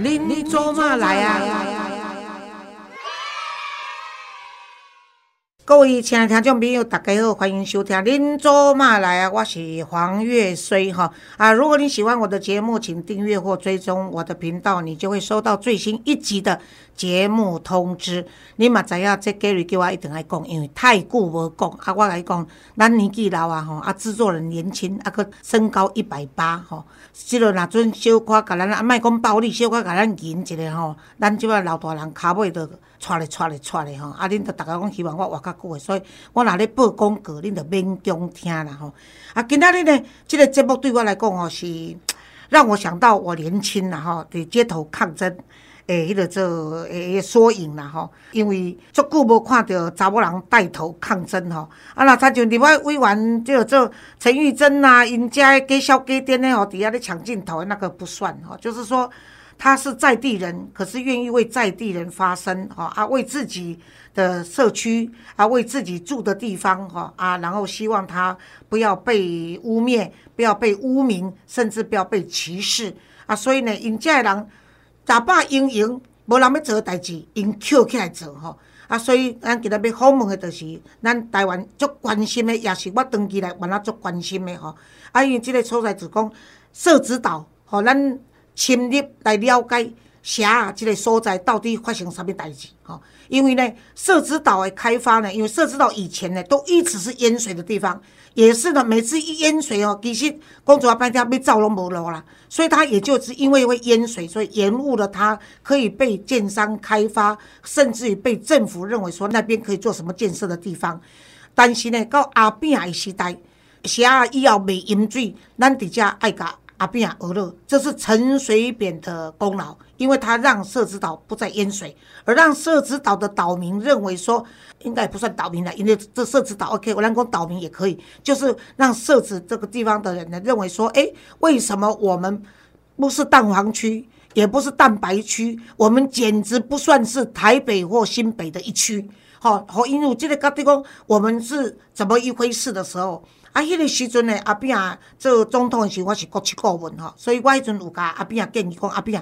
恁做嘛来啊？各位亲爱的听众朋友，大家好，欢迎收听《恁做嘛来啊》，我是黄月虽哈啊！如果你喜欢我的节目，请订阅或追踪我的频道，你就会收到最新一集的节目通知。你嘛知影，这 Gary 叫我一定爱讲，因为太久无讲啊！我来讲，咱年纪老啊吼啊，制作人年轻啊，个身高一百八吼，即落若准小可甲咱啊，莫讲暴力，小可甲咱银一个吼，咱即摆老大人骹尾着。带咧带咧带咧吼，啊，恁着逐个讲希望我活较久诶，所以我若咧报广告，恁着勉强听啦吼。啊，今仔日呢，即个节目对我来讲吼，是让我想到我年轻啦吼，伫街头抗争诶，迄个做诶缩影啦吼。因为足久无看到查某人带头抗争吼，啊，若亲像另外委员即个做陈玉珍呐，因遮诶介绍家店诶吼，底下咧抢镜头，那个不算吼，就是说。他是在地人，可是愿意为在地人发声，哈啊，为自己的社区啊，为自己住的地方，哈啊，然后希望他不要被污蔑，不要被污名，甚至不要被歧视啊。所以呢，因这人打把英营，无人要做代志，因捡起来做，吼啊。所以咱今日要访问的，就是咱台湾足关心的，也是我长期来原来足关心的，吼啊。因为这个所在就讲社指导，吼咱。深入来了解霞这个所在到底发生什么代志？吼，因为呢，社子岛的开发呢，因为社子岛以前呢都一直是淹水的地方，也是呢，每次一淹水哦，其实公主要搬家被造拢无路啦，所以它也就是因为会淹水，所以延误了它可以被建商开发，甚至于被政府认为说那边可以做什么建设的地方。但是呢，到阿扁的时代，霞以后未淹水，咱伫遮爱甲。阿扁俄勒，这是陈水扁的功劳，因为他让社子岛不再淹水，而让社子岛的岛民认为说，应该不算岛民了，因为这社子岛 OK，我让讲岛民也可以，就是让社子这个地方的人呢认为说，哎，为什么我们不是蛋黄区，也不是蛋白区，我们简直不算是台北或新北的一区，好，好，因为这个高地公，我们是怎么一回事的时候。啊，迄个时阵呢，阿扁做总统的时，我是国七顾问吼，所以我迄阵有甲阿扁建议讲，阿扁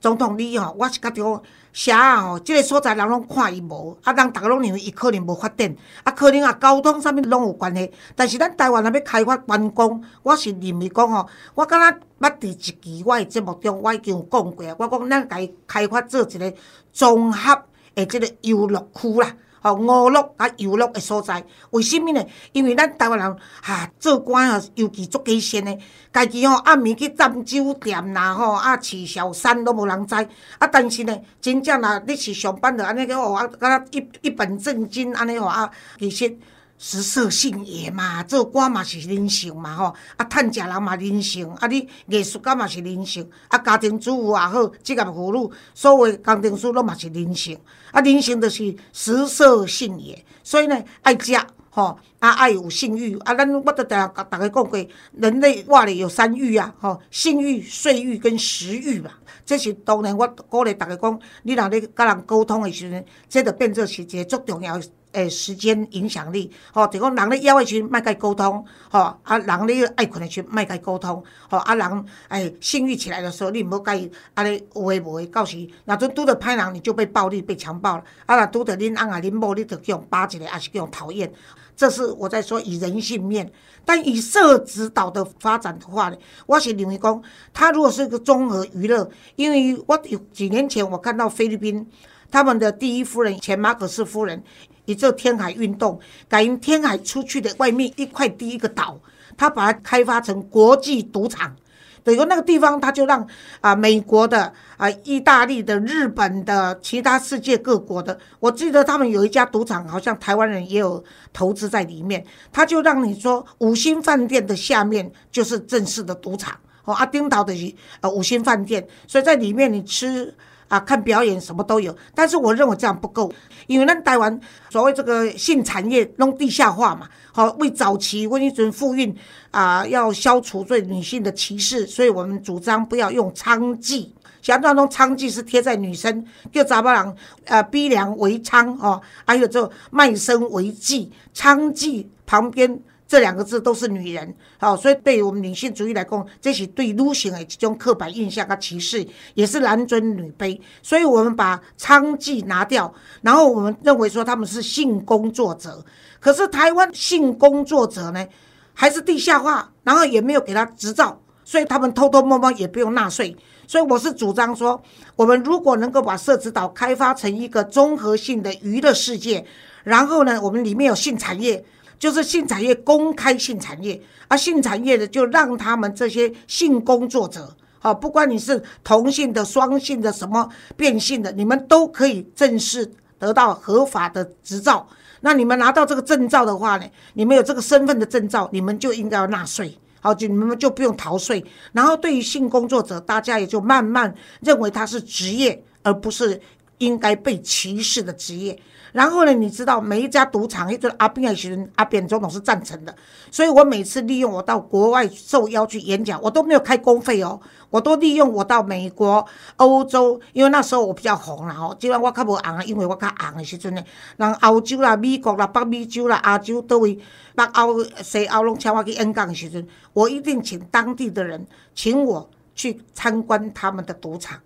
总统你吼，我是觉着写吼，即个所在人拢看伊无，啊人逐个拢认为伊可能无发展，啊可能啊交通啥物拢有关系，但是咱台湾若要开发观光，我是认为讲吼，我敢若捌伫一期我的节目中，我已经有讲过，我讲咱家开发做一个综合的即个游乐区啦。哦，娱乐啊，游乐的所在，为什物呢？因为咱台湾人哈做官啊，尤其做基层的，家己吼暗暝去占酒店啦，吼啊饲小三都无人知。啊，但是呢，真正若，你是上班的安尼个哦，啊，敢若一一本正经安尼吼啊，其实。食色性也嘛，做官嘛是人性嘛吼，啊，趁食人嘛人性，啊，你艺术家嘛是人性，啊，家庭主妇也好，职业妇女，所谓工程师拢嘛是人性，啊，人性就是食色性也，所以呢，爱食吼，啊，爱有性欲，啊，咱我都常甲大家讲过，人类活咧有三欲啊，吼，性欲、睡欲跟食欲嘛，这是当然我鼓励大家讲，你若咧甲人沟通的时阵，这着变做是一个足重要。诶，时间影响力，吼，就讲人咧枵诶时，莫甲伊沟通，吼，啊，人咧爱困诶时，莫甲伊沟通，吼，啊，人诶性欲起来的时候，你毋好甲伊安尼有诶无诶，到时若阵拄着歹人，你就被暴力被强暴了，啊，若拄着恁翁啊恁某，你着叫人扒一个，还是叫人讨厌，这是我在说以人性面，但以社指导的发展的话呢，我是认为讲，他如果是一个综合娱乐，因为我有几年前我看到菲律宾他们的第一夫人前马可斯夫人。以这天海运动，改因天海出去的外面一块地一个岛，他把它开发成国际赌场。等于那个地方，他就让啊美国的、啊意大利的、日本的、其他世界各国的，我记得他们有一家赌场，好像台湾人也有投资在里面。他就让你说，五星饭店的下面就是正式的赌场。哦，阿丁岛的呃五星饭店，所以在里面你吃。啊，看表演什么都有，但是我认为这样不够，因为咱台湾所谓这个性产业弄地下化嘛，好为早期温一准妇孕啊，要消除对女性的歧视，所以我们主张不要用娼妓，想象当中娼妓是贴在女生，叫查某人呃逼良为娼哦，还有这卖身为妓，娼妓旁边这两个字都是女人，好，所以对于我们女性主义来讲，这是对女性的一种刻板印象和歧视，也是男尊女卑。所以我们把娼妓拿掉，然后我们认为说他们是性工作者。可是台湾性工作者呢，还是地下化，然后也没有给他执照，所以他们偷偷摸摸也不用纳税。所以我是主张说，我们如果能够把社子岛开发成一个综合性的娱乐世界，然后呢，我们里面有性产业。就是性产业公开性产业，而性产业的就让他们这些性工作者，好，不管你是同性的、双性的、什么变性的，你们都可以正式得到合法的执照。那你们拿到这个证照的话呢，你们有这个身份的证照，你们就应该要纳税，好，就你们就不用逃税。然后对于性工作者，大家也就慢慢认为他是职业，而不是应该被歧视的职业。然后呢？你知道每一家赌场，一个阿扁的时阿扁总统是赞成的，所以我每次利用我到国外受邀去演讲，我都没有开公费哦，我都利用我到美国、欧洲，因为那时候我比较红啦吼，即然我较无红啊，因为我较红的时阵呢，人欧洲啦、美国啦、北美洲啦、亚洲都会北欧、西欧拢请我去演讲的时阵，我一定请当地的人请我去参观他们的赌场。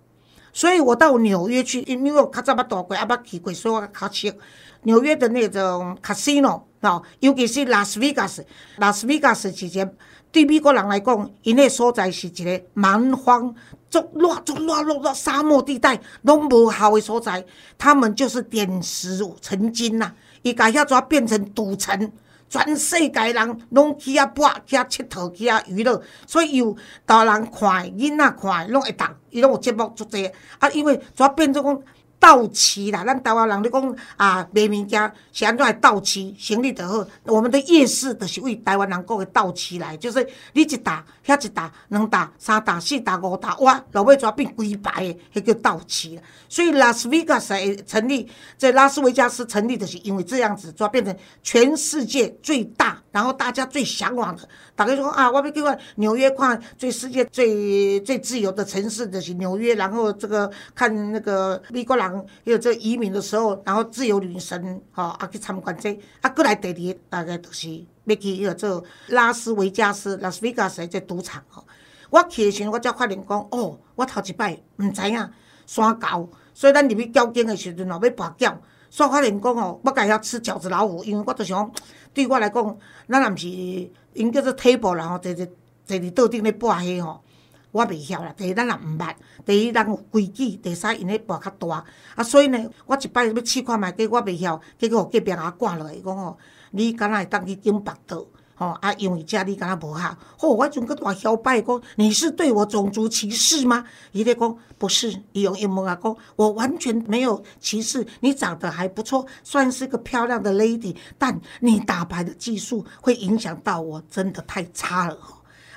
所以我到纽约去，因为我较早捌大过，也捌去过，所以我较熟。纽约的那种 casino 哦，尤其是拉斯维加斯，拉斯维加斯是一个对美国人来讲，因那所在是一个蛮荒、足乱、足乱、落落沙漠地带，拢无好的所在。他们就是点石成金呐，伊甲遐抓变成赌城。全世界人拢去遐博，去遐佚佗，去遐娱乐，所以有大人看，囡仔看，拢会动，伊拢有节目做这啊，因为怎变做讲。到期啦，咱台湾人咧讲啊，卖物件是安怎会到期，生意就好。我们的夜市就是为台湾人讲的到期来，就是你一打，遐一打，两打，三打，四打，五打，哇，老尾抓变几百的，迄叫到期了。所以拉斯维加斯成立，在拉斯维加斯成立的是因为这样子，抓变成全世界最大，然后大家最向往的。大家说啊，我要去看纽约，看最世界最最自由的城市就是纽约，然后这个看那个美国人。有这移民的时候，然后自由女神，吼，啊去参观这，啊过来第二大概就是要去迄个做拉斯维加斯、拉斯维加斯这赌场吼。我去的时阵，我才发现讲，哦，我头一摆毋知影山高，所以咱入去交警的时阵哦，要跋筊，煞发现讲哦，我家遐吃饺子老虎，因为我就想，对我来讲，咱也毋是因叫做 table 啦吼，坐坐坐伫桌顶咧跋迄吼。我袂晓啦，第一咱也毋捌，第二人有规矩，第三因咧跋较大，啊，所以呢，我一摆要试看觅，结果我袂晓，结果隔壁人赶落来讲吼，你敢若会当去顶北道，吼啊，因为遮你敢若无效，吼，我阵个大嚣摆讲，你是对我种族歧视吗？伊咧讲不是，伊用英文啊讲，我完全没有歧视，你长得还不错，算是个漂亮的 lady，但你打牌的技术会影响到我，真的太差了。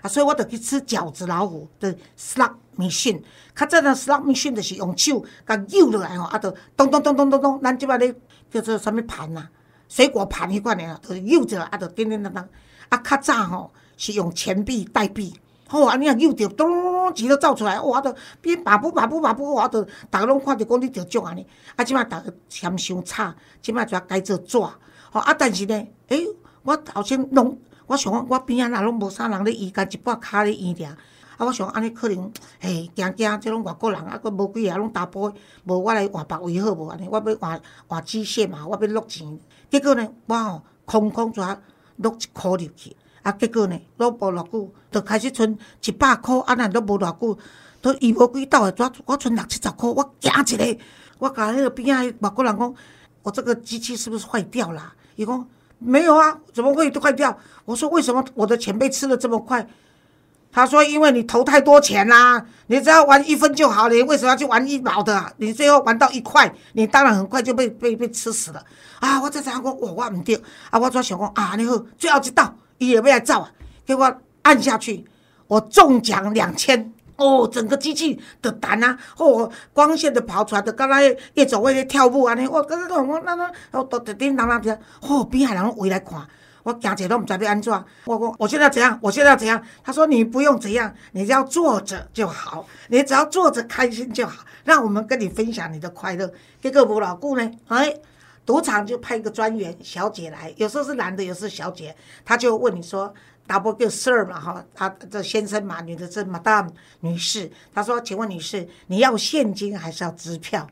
啊，所以我就去吃饺子老虎的 slot machine。较早的 slot machine 就是用手甲揉落来吼，啊，就咚咚咚咚咚咚，咱即摆咧叫做啥物盘呐？水果盘迄款的，就扭着，啊，就叮叮当当。啊，较早吼是用钱币代币，吼，安尼啊扭着，咚钱都走出来，哇，都变把布把布把布，我都逐个拢看着讲你着种安尼。啊，即摆逐个嫌伤差，即摆就要改做纸。吼，啊，但是呢，诶，我头先弄。我想我边仔若拢无啥人咧医，家一半骹咧医俩。啊，我想安尼可能，嘿，惊惊，即拢外国人啊，佫无几个拢打波，无我来换别位好无安尼？我要换换机械嘛，我要落钱。结果呢，我吼空空抓落一箍入去，啊，结果呢，落无偌久，就开始剩一百箍，啊，若落无偌久，都医无几斗诶，抓我剩六七十箍，我惊一个，我甲迄个边仔外国人讲，我这个机器是不是坏掉了？伊讲。没有啊，怎么会坏掉？我说为什么我的钱被吃的这么快？他说因为你投太多钱啦，你只要玩一分就好，你为什么要去玩一毛的啊？你最后玩到一块，你当然很快就被被被吃死了啊！我在想讲，我我唔对啊，我在想讲啊，你好，最后一道，伊也要来造啊，结果按下去，我中奖两千。哦，整个机器的弹啊，哦，光线的跑出来，的，刚才夜总会咧跳舞安尼，我刚刚我那那，哦，都叮叮当当的，哦，边海人围来看，我惊者都唔知要安怎，我讲我现在怎样，我现在怎样？他说你不用怎样，你只要坐着就好，你只要坐着开心就好，让我们跟你分享你的快乐。结果无老久呢，哎，赌场就派一个专员小姐来，有时候是男的，有时候小姐，他就问你说，double 叫 sir 嘛哈，他这先生嘛，女的是 madam 女士，他说，请问女士，你要现金还是要支票？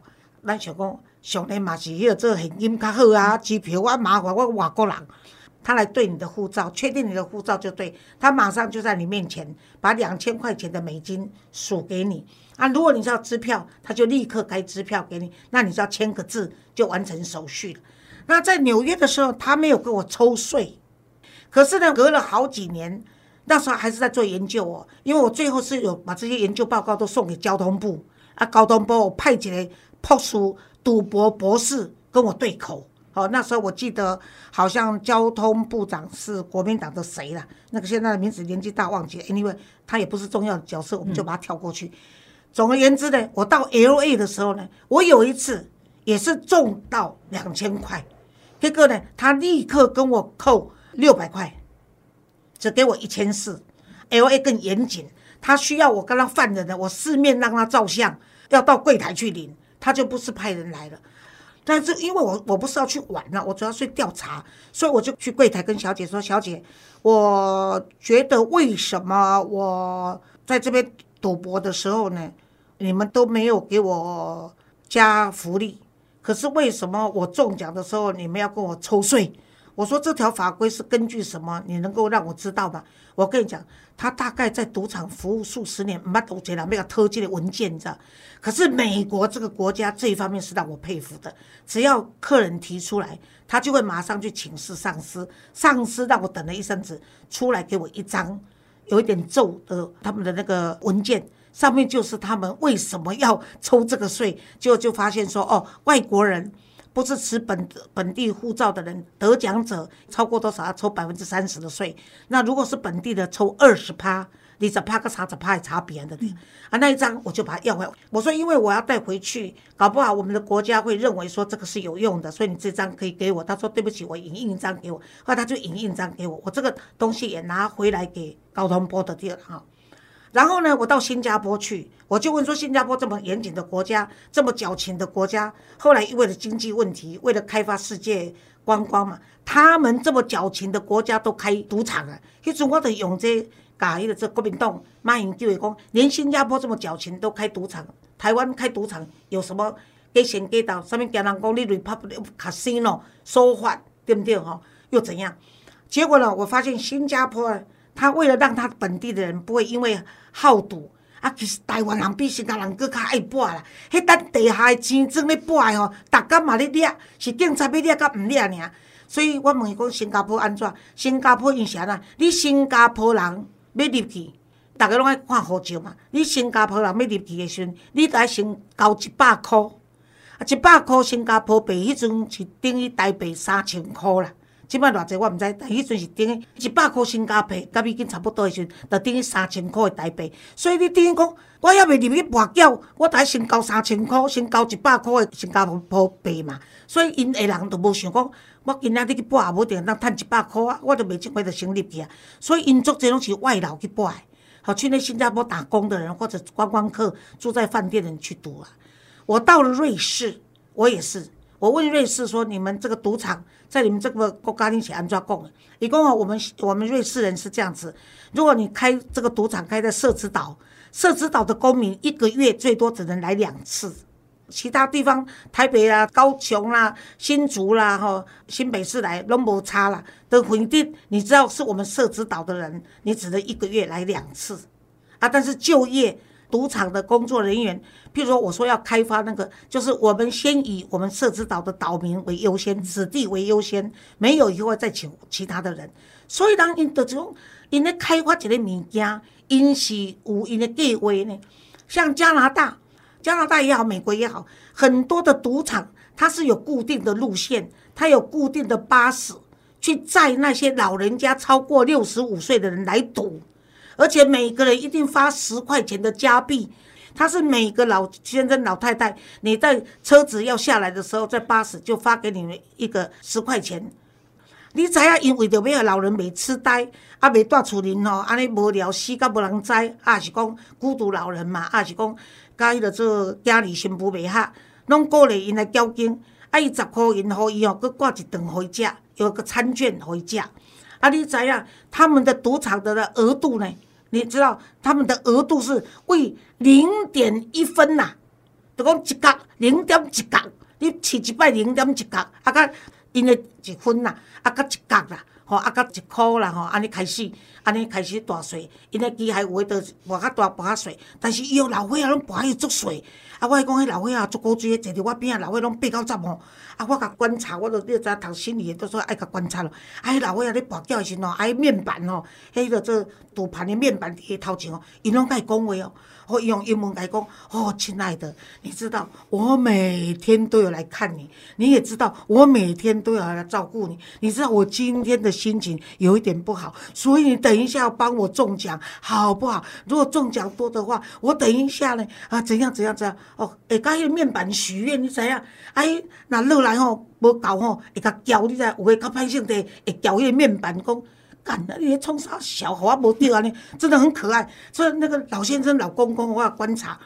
咱想讲，上年嘛是要做现金较好啊，支票我麻烦我外国人。他来对你的护照，确定你的护照就对，他马上就在你面前把两千块钱的美金数给你啊。如果你是要支票，他就立刻开支票给你，那你就要签个字就完成手续了。那在纽约的时候，他没有给我抽税，可是呢，隔了好几年，那时候还是在做研究哦，因为我最后是有把这些研究报告都送给交通部啊，交通部派几个破书赌博博士跟我对口。哦，那时候我记得好像交通部长是国民党的谁了？那个现在的名字年纪大忘记了，因为他也不是重要的角色，我们就把他跳过去。总而言之呢，我到 L A 的时候呢，我有一次也是中到两千块，结果呢，他立刻跟我扣六百块，只给我一千四。L A 更严谨，他需要我跟他犯人呢，我四面让他照相，要到柜台去领，他就不是派人来了。但是因为我我不是要去玩了，我主要是调查，所以我就去柜台跟小姐说：“小姐，我觉得为什么我在这边赌博的时候呢，你们都没有给我加福利？可是为什么我中奖的时候你们要跟我抽税？”我说这条法规是根据什么？你能够让我知道吗？我跟你讲，他大概在赌场服务数十年，没多钱了，没有偷这的文件，你知道？可是美国这个国家这一方面是让我佩服的，只要客人提出来，他就会马上去请示上司，上司让我等了一阵子，出来给我一张有一点皱的他们的那个文件，上面就是他们为什么要抽这个税，就就发现说，哦，外国人。不是持本本地护照的人，得奖者超过多少要抽百分之三十的税。那如果是本地的，抽二十趴，你只怕个啥只怕查别人的的啊。那一张我就把它要回来。我说因为我要带回去，搞不好我们的国家会认为说这个是有用的，所以你这张可以给我。他说对不起，我影印一张给我。后来他就影印一张给我，我这个东西也拿回来给高通波的地儿哈。然后呢，我到新加坡去，我就问说，新加坡这么严谨的国家，这么矫情的国家，后来因为了经济问题，为了开发世界观光嘛，他们这么矫情的国家都开赌场啊。迄阵我得用这搞一个这国民党马英九讲，连新加坡这么矫情都开赌场，台湾开赌场有什么给钱给到？上面跟人讲你 Republic Casino 收法对不对哈？又怎样？结果呢，我发现新加坡。他为了让他本地的人不会因为好赌啊，其实台湾人比新加坡人更较爱博啦。迄咱地下的钱庄咧博的吼，逐工嘛咧掠，是警察要掠甲毋掠尔。所以我问伊讲新加坡安怎？新加坡因啥啦？你新加坡人要入去，逐个拢爱看护照嘛。你新加坡人要入去的时阵，你得先交一百箍，啊，一百箍新加坡币迄阵是等于台币三千箍啦。即摆偌济我毋知，但迄阵是等于一百箍新加坡，甲美金差不多诶时阵，就等于三千箍诶台币。所以你等于讲，我还未入去博缴，我得先交三千箍，先交一百箍诶新加坡币嘛。所以因诶人都无想讲，我今仔日去博也无定当趁一百箍啊，我就袂即摆就先入去啊。所以因足侪拢是外劳去博诶，好去那新加坡打工的人或者观光客住在饭店的人去赌啊。我到了瑞士，我也是。我问瑞士说：“你们这个赌场在你们这个国家里是安怎讲？一共啊，我们我们瑞士人是这样子：如果你开这个赌场开在社子岛，社子岛的公民一个月最多只能来两次，其他地方台北啊、高雄啦、新竹啦、哈新北市来拢无差啦。的回定，你知道是我们社子岛的人，你只能一个月来两次啊。但是就业。”赌场的工作人员，譬如说，我说要开发那个，就是我们先以我们设置岛的岛民为优先，子弟为优先，没有以后再请其他的人。所以，当因的这种，因咧开发一个物件，因是有因的计划呢。像加拿大，加拿大也好，美国也好，很多的赌场它是有固定的路线，它有固定的巴士去载那些老人家超过六十五岁的人来赌。而且每个人一定发十块钱的加币，他是每个老先生、老太太，你在车子要下来的时候，在巴士就发给你们一个十块钱。你知影，因为着要老人袂痴呆，啊袂住厝里吼，安尼无聊死甲无人知，啊是讲孤独老人嘛，啊是讲甲迄个做家里媳妇袂合，拢鼓励因来交金。啊，伊十箍银互伊哦，佮挂一顿回家，有个餐券回家。啊，你知影他们的赌场的额度呢？你知道他们的额度是为零点一分呐，就讲一角零点一角，你饲一摆零点一角，啊，甲因的一分呐，啊，甲一角啦。吼，啊，到一箍啦，吼，安尼开始，安尼开始大细，因咧机械有诶，都博较大，博较细，但是伊有老伙仔拢博伊足细。啊，我讲迄老伙仔足古锥，坐伫我边仔，老伙拢八九十吼。啊，我甲观察，我都你知读心理诶，都说爱甲观察咯。啊，迄老伙仔咧博缴诶时阵吼，啊，面板吼，迄个做赌盘诶面板伫头前吼，伊拢甲伊讲话哦。我用英文来讲，哦，亲爱的，你知道我每天都有来看你，你也知道我每天都有来照顾你，你知道我今天的心情有一点不好，所以你等一下要帮我中奖，好不好？如果中奖多的话，我等一下呢，啊，怎样怎样怎样？哦，会甲迄面板许愿，你知影？哎，那落来吼无够吼，会甲叫你知？有诶较歹性地会叫迄个面板讲。干的，你冲啥小我无掉啊？你真的很可爱。所以那个老先生、老公公，我观察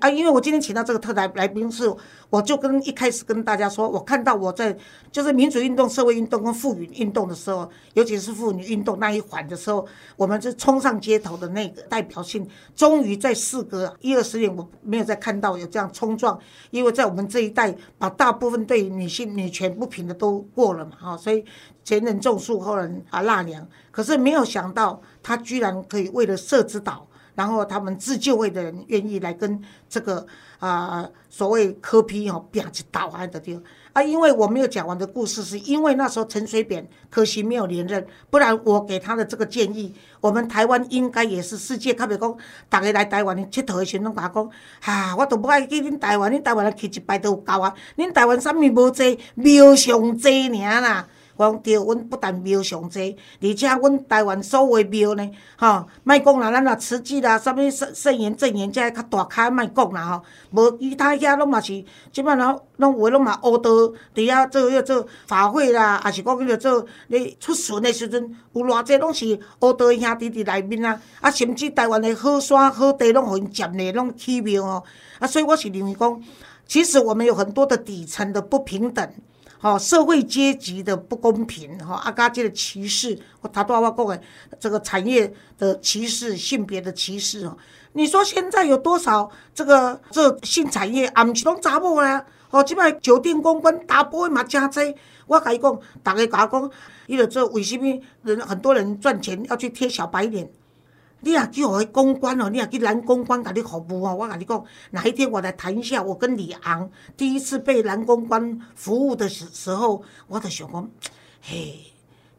啊。因为我今天请到这个特来来宾是，我就跟一开始跟大家说，我看到我在就是民主运动、社会运动跟妇女运动的时候，尤其是妇女运动那一环的时候，我们是冲上街头的那个代表性，终于在四隔一二十年，我没有再看到有这样冲撞。因为在我们这一代，把大部分对女性女权不平的都过了嘛，哈，所以。前人种树，后人啊纳凉。可是没有想到，他居然可以为了社子岛，然后他们自救会的人愿意来跟这个啊所谓科批哦，啪去倒啊的地方啊。因为我没有讲完的故事，是因为那时候陈水扁可惜没有连任，不然我给他的这个建议，我们台湾应该也是世界，特别讲，大家来台湾的佚佗的时阵，甲讲，哈，我都不爱去恁台湾，恁台湾去一摆都有够啊，恁台湾啥物无济，庙上济尔啦。讲对，阮不但庙上济，而且阮台湾所有庙呢，吼，莫讲啦，咱若慈济啦，啥物圣圣严正严，遮较大开莫讲啦吼，无其他遐拢嘛是，即摆拢拢有诶拢嘛乌道伫遐做迄做法会啦，也是讲迄个做咧出巡诶时阵，有偌济拢是乌道兄弟伫内面啊，啊，甚至台湾诶好山好地拢互因占咧，拢起庙哦，啊，所以我是认为讲，其实我们有很多的底层的不平等。好，社会阶级的不公平，哈，阿加这的歧视，我他都要讲诶，这个产业的歧视、性别的歧视哦。你说现在有多少这个这性产业，啊，毋是拢查某啊？哦，即摆酒店公关打波嘛真多。我甲伊讲，逐个甲我讲，伊就做为什么人很多人赚钱要去贴小白脸？你也去互伊公关哦，你也去蓝公关甲你服务哦。我甲你讲，哪一天我来谈一下，我跟李昂第一次被蓝公关服务的时时候，我就想讲，嘿，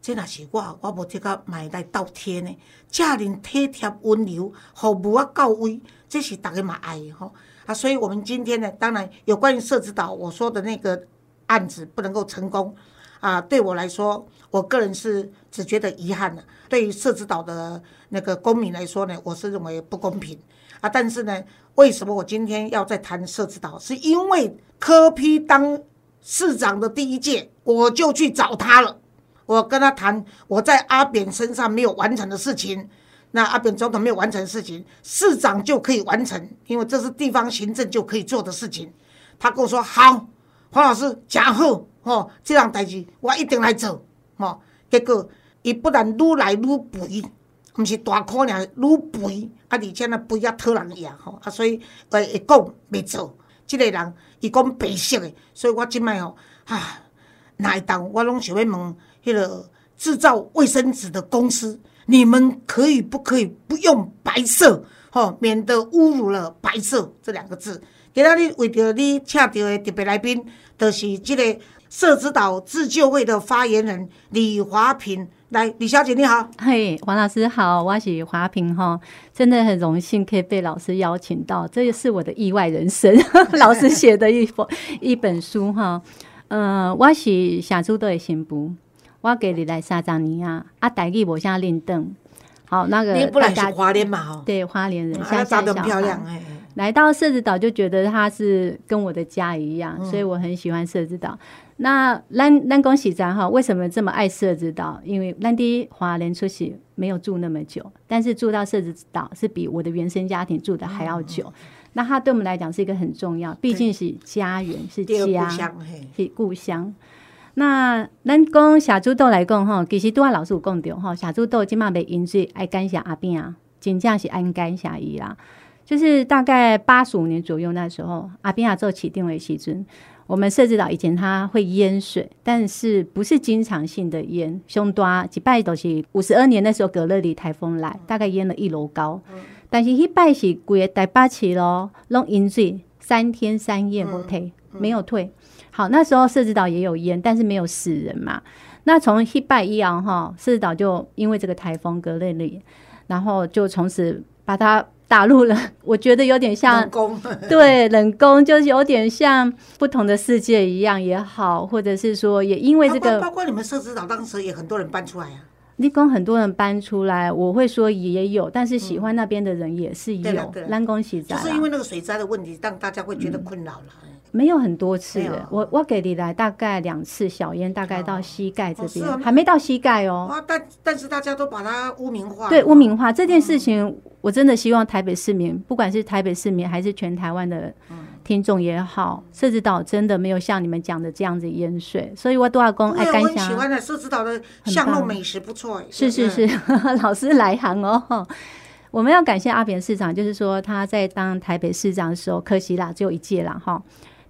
这若是我，我无这个买来倒贴呢。遮尔体贴温柔，服务啊到位，这是大家嘛爱吼。啊，所以我们今天呢，当然有关于社子岛我说的那个案子不能够成功啊，对我来说，我个人是只觉得遗憾的。对于社子岛的。那个公民来说呢，我是认为不公平啊。但是呢，为什么我今天要再谈社子岛？是因为柯批当市长的第一届，我就去找他了。我跟他谈我在阿扁身上没有完成的事情，那阿扁总统没有完成的事情，市长就可以完成，因为这是地方行政就可以做的事情。他跟我说：“好，黄老师讲后，哦，这样代志我一定来做。”结果伊不但愈来愈肥。毋是大可尔，愈肥，啊，而且呢肥啊讨人厌吼，啊，所以会会讲袂做，即个人伊讲白色的，所以我即摆吼，啊，哪一当我拢想要问迄个制造卫生纸的公司，你们可以不可以不用白色，吼，免得侮辱了白色这两个字。今仔日为着你请到的特别来宾，就是即个社子岛自救会的发言人李华平。来，李小姐你好，嘿，黄老师好，我是华平哈，真的很荣幸可以被老师邀请到，这也是我的意外人生。老师写的一本一本书哈，嗯，我是写书的新妇，我给你来三张你啊，啊，代替我现在练凳，好，那个大家花莲嘛哈，对，花莲人，现在长得漂亮哎，来到社子岛就觉得它是跟我的家一样，所以我很喜欢社子岛。那咱咱恭喜咱哈，为什么这么爱社子岛？因为咱的华人出席没有住那么久，但是住到社子岛是比我的原生家庭住的还要久。那它对我们来讲是一个很重要，毕竟是家园，是家，是故乡。那咱讲小猪豆来讲吼，其实拄仔老师有讲着吼，小猪豆即嘛袂饮水，爱感谢阿扁啊，真正是爱感谢伊啦。就是大概八十五年左右那时候，阿扁啊做起定为时阵，我们设置到以前它会淹水，但是不是经常性的淹，凶多几拜都是五十二年那时候格勒里台风来，大概淹了一楼高。但是迄拜是规个台北市咯，拢淹水三天三夜没退，没有退。好，那时候设置岛也有淹，但是没有死人嘛。那从一拜一阳哈，设置岛就因为这个台风格勒里，然后就从此把它打入了。我觉得有点像冷宫，对冷宫，就是有点像不同的世界一样也好，或者是说也因为这个包括你们社子岛当时也很多人搬出来啊，立功很多人搬出来，我会说也有，但是喜欢那边的人也是有对了对。了蓝宫喜在啦就是因为那个水灾的问题，让大家会觉得困扰了。没有很多次我我给你来大概两次小烟，大概到膝盖这边，还没到膝盖哦。啊，但但是大家都把它污名化，对污名化这件事情，我真的希望台北市民，不管是台北市民还是全台湾的听众也好，社子岛真的没有像你们讲的这样子淹水，所以我都要公爱对啊，感我喜想。欢的社子岛的巷弄美食不错，哎是是是，老师来行哦。我们要感谢阿扁市长，就是说他在当台北市长的时候，可惜啦，只有一届啦哈。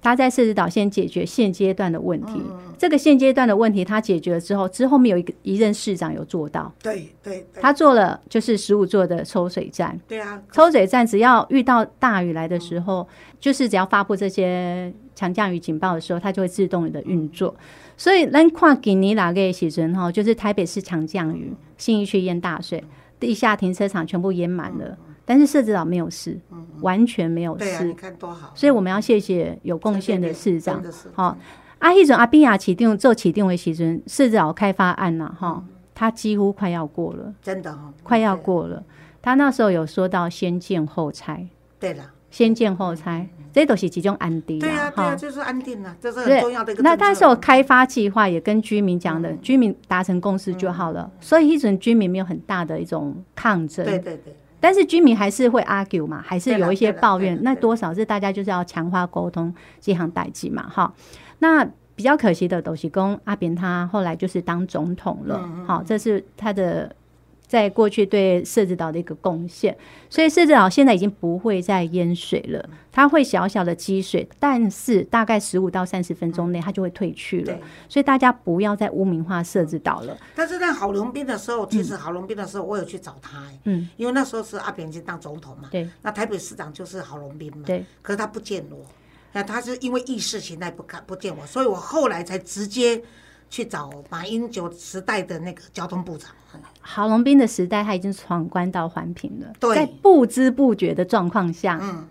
他在社子岛先解决现阶段的问题，这个现阶段的问题他解决了之后，之后面有一个一任市长有做到，对对对，他做了就是十五座的抽水站。对啊，抽水站只要遇到大雨来的时候，就是只要发布这些强降雨警报的时候，它就会自动的运作。所以咱看今年哪个时阵哈，就是台北市强降雨，信义区淹大水，地下停车场全部淹满了，但是社子岛没有事，完全没有对啊，你事。看多好，所以我们要谢谢有贡献的市长。好，啊，迄阵阿比亚起定做起定为时阵，社子岛开发案呐、哈，它几乎快要过了，真的哈，快要过了。他那时候有说到先建后拆。对了，先建后拆，这都是其中安定对啊，对啊，哈。就是安定了，这是很重要的一个那政策。那时候开发计划也跟居民讲的，居民达成共识就好了，所以一种居民没有很大的一种抗争，对对对，但是居民还是会 argue 嘛，还是有一些抱怨那多少是大家就是要强化沟通这项代际嘛，哈。那比较可惜的斗西公阿扁他后来就是当总统了，嗯好，这是他的在过去对社子岛的一个贡献，所以社子岛现在已经不会再淹水了，它会小小的积水，但是大概十五到三十分钟内它就会退去了，所以大家不要再污名化社子岛了，但是在郝龙斌的时候，其实郝龙斌的时候，我有去找他，哎嗯，因为那时候是阿扁已经当总统嘛，对。那台北市长就是郝龙斌嘛，对，可是他不见我，那他是因为意识形态不看不见我，所以我后来才直接去找马英九时代的那个交通部长。郝龙斌的时代，他已经闯关到环评了，对在不知不觉的状况下，嗯，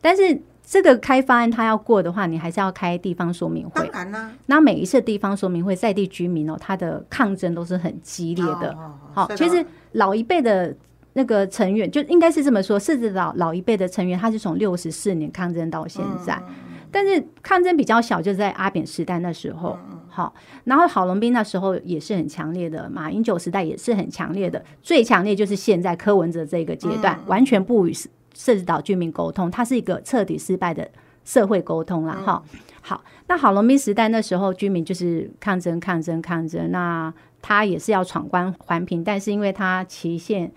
但是这个开发案他要过的话，你还是要开地方说明会。当然啦、那每一次地方说明会，在地居民哦，他的抗争都是很激烈的。哦哦哦好，其实老一辈的那个成员，就应该是这么说，甚至老老一辈的成员，他是从六十四年抗争到现在。嗯但是抗争比较小，就是在阿扁时代那时候，嗯好，然后郝龙斌那时候也是很强烈的，马英九时代也是很强烈的，最强烈就是现在柯文哲这个阶段，嗯完全不与涉及到居民沟通，它是一个彻底失败的社会沟通啦，哈、好，那郝龙斌时代那时候居民就是抗争、抗争、抗争，那他也是要闯关环评，但是因为他期限。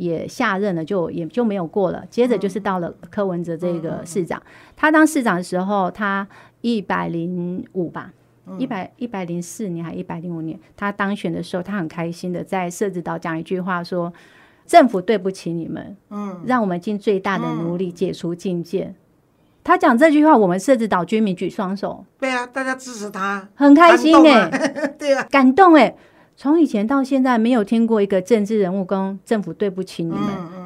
也下任了，就也就没有过了。接着就是到了柯文哲这个市长，他当市长的时候，他一百零五吧，一百一百零四年还一百零五年，他当选的时候，他很开心的在设置岛讲一句话说：“政府对不起你们，嗯，让我们尽最大的努力解除禁见。他讲这句话，我们设置岛居民举双手，对啊，大家支持他，很开心哎、对啊，感动哎、从以前到现在，没有听过一个政治人物跟政府对不起你们，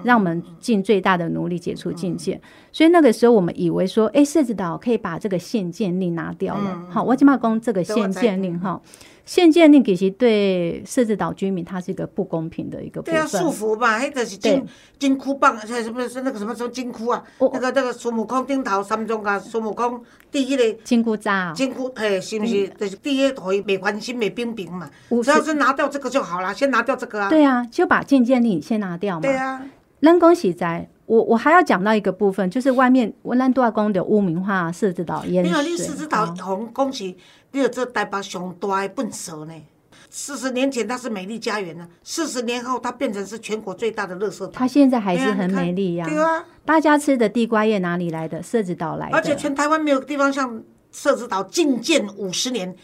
让我们尽最大的努力解除禁见。所以那个时候，我们以为说，哎，社子岛可以把这个限建令拿掉了。好，我起码讲这个限建令哈，限建令其实对社子岛居民，它是一个不公平的一个部对啊，束缚嘛，迄就是金金箍棒，是什么是那个什么什么金箍啊？哦那个那个孙悟空顶头三中啊，孙悟空第一个金箍扎、哦，金箍，嘿，是不是？就是第一回袂关心袂冰冰嘛，只要是拿掉这个就好了，先拿掉这个啊。对啊，就把禁建令先拿掉嘛。对啊，咱讲实在，我我还要讲到一个部分，就是外面温兰杜亚公的污名化设置岛淹没有，水。你狮子岛哦红恭喜，你有这台北上大的笨蛇呢。四十年前它是美丽家园呢，四十年后它变成是全国最大的垃圾岛。它现在还是很美丽呀、对啊，大家吃的地瓜叶哪里来的？设置岛来的。而且全台湾没有地方像社子岛禁建五十年，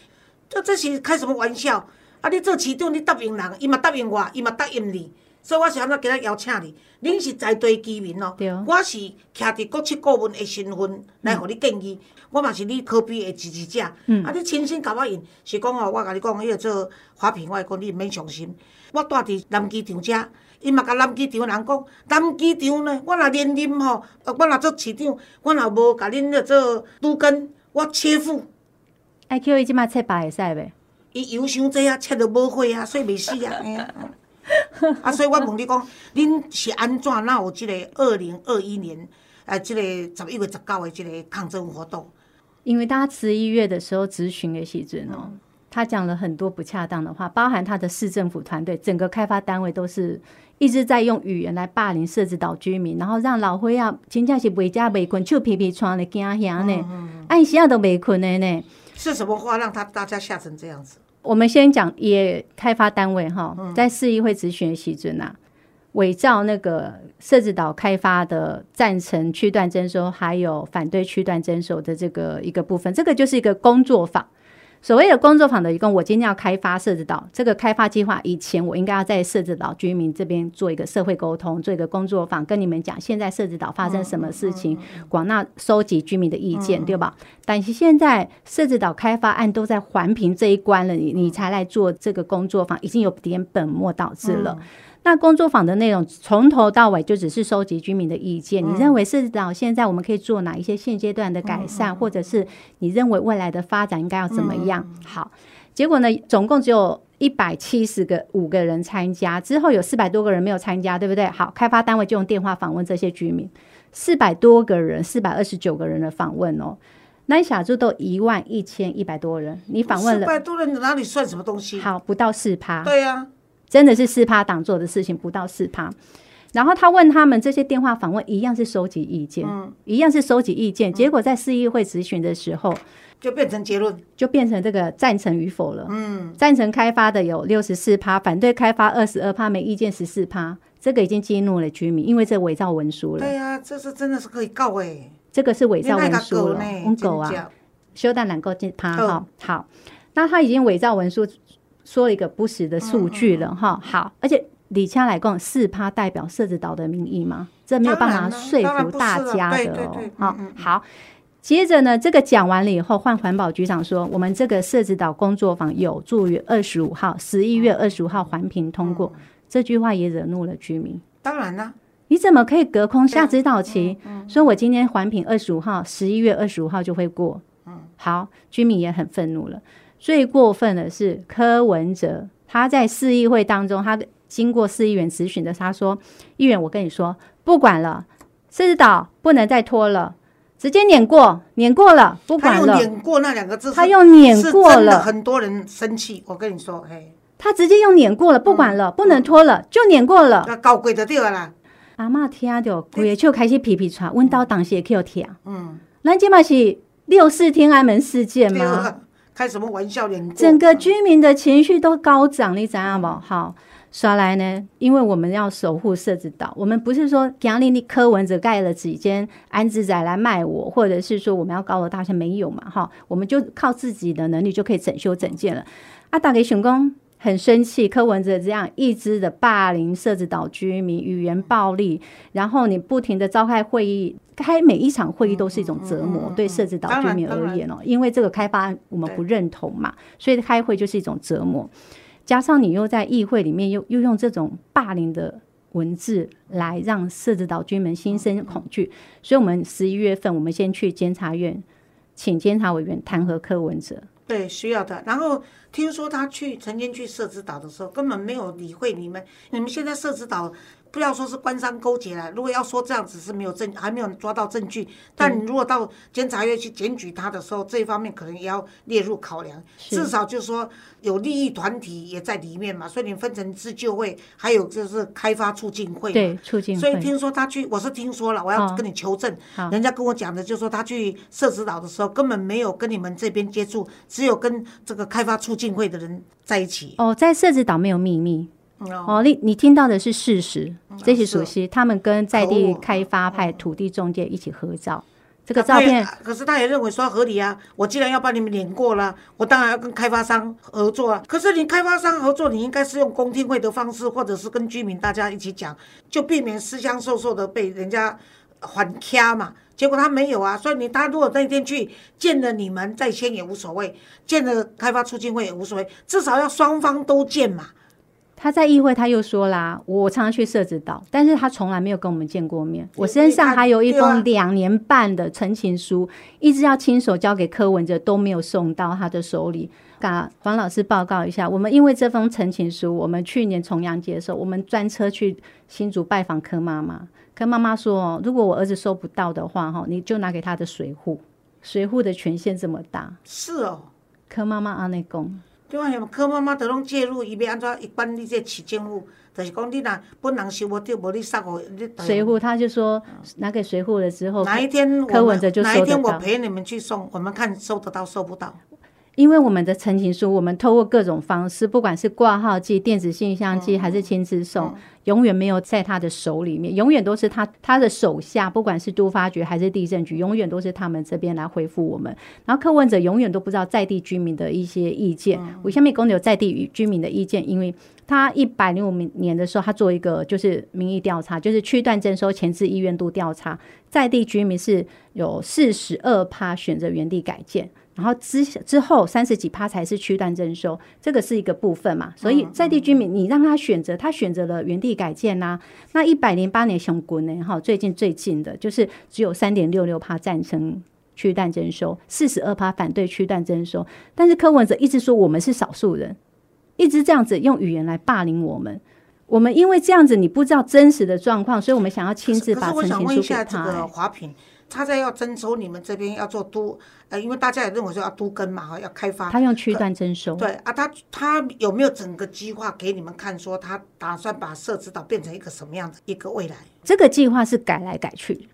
这这些开什么玩笑？啊，你做市长，你答应人，伊嘛答应我，伊嘛答应你，所以我是安怎今日邀请你？恁是在地居民哦对，我是徛伫国七顾问的身份来互你建议，我嘛是你科比的支持者。啊，你亲身甲我用，是讲哦，我甲你讲，迄个做花瓶，我会讲你毋免伤心。我住伫南机场遮，伊嘛甲南机场的人讲，南机场呢，我若连任吼，呃我若做市长，我若无甲恁咧做都根，我切腹。爱 Q 伊即马切白会使袂？伊油伤济啊，切着无血啊，所以袂死啊，啊，所以我问你讲，恁是安怎哪有即个二零二一年，呃，即个十一月十九的即个抗争活动？因为大家十一月的时候咨询的时阵哦，他讲了很多不恰当的话，包含他的市政府团队、整个开发单位都是一直在用语言来霸凌设置岛居民，然后让老灰啊真正是袂家袂困，就皮皮穿的惊吓呢，按现在都袂困的呢。是什么话让他大家吓成这样子？我们先讲也开发单位哈，在市议会咨询的时阵啊，伪造那个设置岛开发的赞成区段征收，还有反对区段征收的这个一个部分，这个就是一个工作坊。所谓的工作坊的一共，我今天要开发设置岛这个开发计划以前，我应该要在设置岛居民这边做一个社会沟通，做一个工作坊，跟你们讲现在设置岛发生什么事情，广纳收集居民的意见，对吧？但是现在设置岛开发案都在环评这一关了，你你才来做这个工作坊，已经有点本末倒置了。那工作坊的内容从头到尾就只是收集居民的意见。你认为是到现在我们可以做哪一些现阶段的改善，或者是你认为未来的发展应该要怎么样？好，结果呢，总共只有一百七十个五个人参加，之后有四百多个人没有参加，对不对？好，开发单位就用电话访问这些居民，四百多个人，四百二十九个人的访问哦。那小猪都一万一千一百多人，你访问了四百多人哪里算什么东西？好不到四趴，对呀、真的是四趴党做的事情，不到四趴。然后他问他们这些电话访问，一样是收集意见，一样是收集意见。结果在市议会咨询的时候，就变成结论。就变成这个赞成与否了。嗯，赞成开发的有六十四趴，反对开发二十二趴，没意见十四趴。这个已经激怒了居民，因为这伪造文书了。对呀、这是真的是可以告哎、这个是伪造文书了，狗呢？翁狗啊，真的修蛋懒够进趴好哈。好，那他已经伪造文书，说了一个不实的数据嗯了哈。好，而且李强来讲，四趴代表设置岛的民意吗？这没有办法说服大家的哦。好嗯嗯，好。接着呢，这个讲完了以后，换环保局长说，我们这个设置岛工作坊有助于二十五号十一月二十五号环评通过。嗯这句话也惹怒了居民。当然啦、你怎么可以隔空下指导期？嗯说我今天环评二十五号，十一月二十五号就会过。嗯好，居民也很愤怒了。最过分的是柯文哲，他在市议会当中，他经过市议员咨询的，他说：“议员，我跟你说，不管了，狮子岛不能再拖了，直接碾过，碾过了，不他用“管了。碾过”那两个字，他用碾过了，很多人生气。我跟你说，嘿，他直接用碾过了，不管嗯了，不能拖了，就碾过了。那高贵的对了啦。阿嬷听到，规个就开始皮皮喘，阮兜当时也去有听。嗯，咱即嘛是六四天安门事件吗？开什么玩笑？呢整个居民的情绪都高涨，你知道不？好，刷来呢，因为我们要守护设置岛，我们不是说杨丽丽柯文哲盖了几间安置宅来卖我，或者是说我们要高楼大厦没有嘛？哈，我们就靠自己的能力就可以整修整建了。啊，打给熊公很生气，柯文哲这样一直的霸凌设置岛居民，语言暴力，然后你不停的召开会议，开每一场会议都是一种折磨，对设置岛居民而言哦，因为这个开发案我们不认同嘛，所以开会就是一种折磨。加上你又在议会里面又又用这种霸凌的文字来让设置岛居民心生恐惧，所以我们十一月份我们先去监察院，请监察委员弹劾柯文哲。对，需要的。然后听说他去曾经去社子岛的时候，根本没有理会你们。你们现在社子岛不要说是官商勾结了，如果要说这样子是没有证，还没有抓到证据。但你如果到监察院去检举他的时候，这一方面可能也要列入考量。至少就是说有利益团体也在里面嘛，所以你分成自救会，还有就是开发促进会。对，促进会。所以听说他去，我是听说了，我要跟你求证。人家跟我讲的，就是说他去社子岛的时候，根本没有跟你们这边接触，只有跟这个开发促进会的人在一起。哦，在社子岛没有秘密。哦，你你听到的是事实，这些熟悉，他们跟在地开发派土地中介一起合照，这个照片。可是他也认为说合理啊，我既然要帮你们连过了，我当然要跟开发商合作啊。可是你开发商合作，你应该是用公听会的方式，或者是跟居民大家一起讲，就避免私相授受的被人家还掐嘛。结果他没有啊，所以你他如果那天去见了你们再签也无所谓，见了开发促进会也无所谓，至少要双方都见嘛。他在议会，他又说啦，我常常去社子岛，但是他从来没有跟我们见过面。我身上还有一封两年半的陈情书，一直要亲手交给柯文哲，都没有送到他的手里。跟黄老师报告一下，我们因为这封陈情书，我们去年重阳节的时候，我们专车去新竹拜访柯妈妈。柯妈妈说，如果我儿子收不到的话，哈，你就拿给他的水户，水户的权限这么大。是哦，柯妈妈阿内公。对啊，柯妈妈都拢介入，伊要安怎？伊管你这市政府，就是讲你若本人收无到，无你杀我。随户他就说拿给随户了之后，哪一天柯文哲就哪一天我陪你们去送，我们看收得到收不到。因为我们的陈情书，我们透过各种方式，不管是挂号寄、电子信箱寄，还是亲自送，永远没有在他的手里面，永远都是他他的手下，不管是都发局还是地震局，永远都是他们这边来回复我们。然后，客问者永远都不知道在地居民的一些意见。我下面公有在地居民的意见，因为他一百零五年的时候，他做一个就是民意调查，就是区段征收前置意愿度调查，在地居民是有四十二趴选择原地改建。然后之之后三十几趴才是区段征收，这个是一个部分嘛。所以在地居民，你让他选择，他选择了原地改建呐。那一百零八年熊国呢？哈，最近最近的就是只有三点六六趴赞成区段征收，四十二趴反对区段征收。但是柯文哲一直说我们是少数人，一直这样子用语言来霸凌我们。我们因为这样子，你不知道真实的状况，所以我们想要亲自把陈情书给他。华平。他在要征收你们这边要做都，呃，因为大家也认为说要都根嘛，哈，要开发。他用区段征收。对啊，他他有没有整个计划给你们看，说他打算把社子岛变成一个什么样的一个未来？这个计划是改来改去，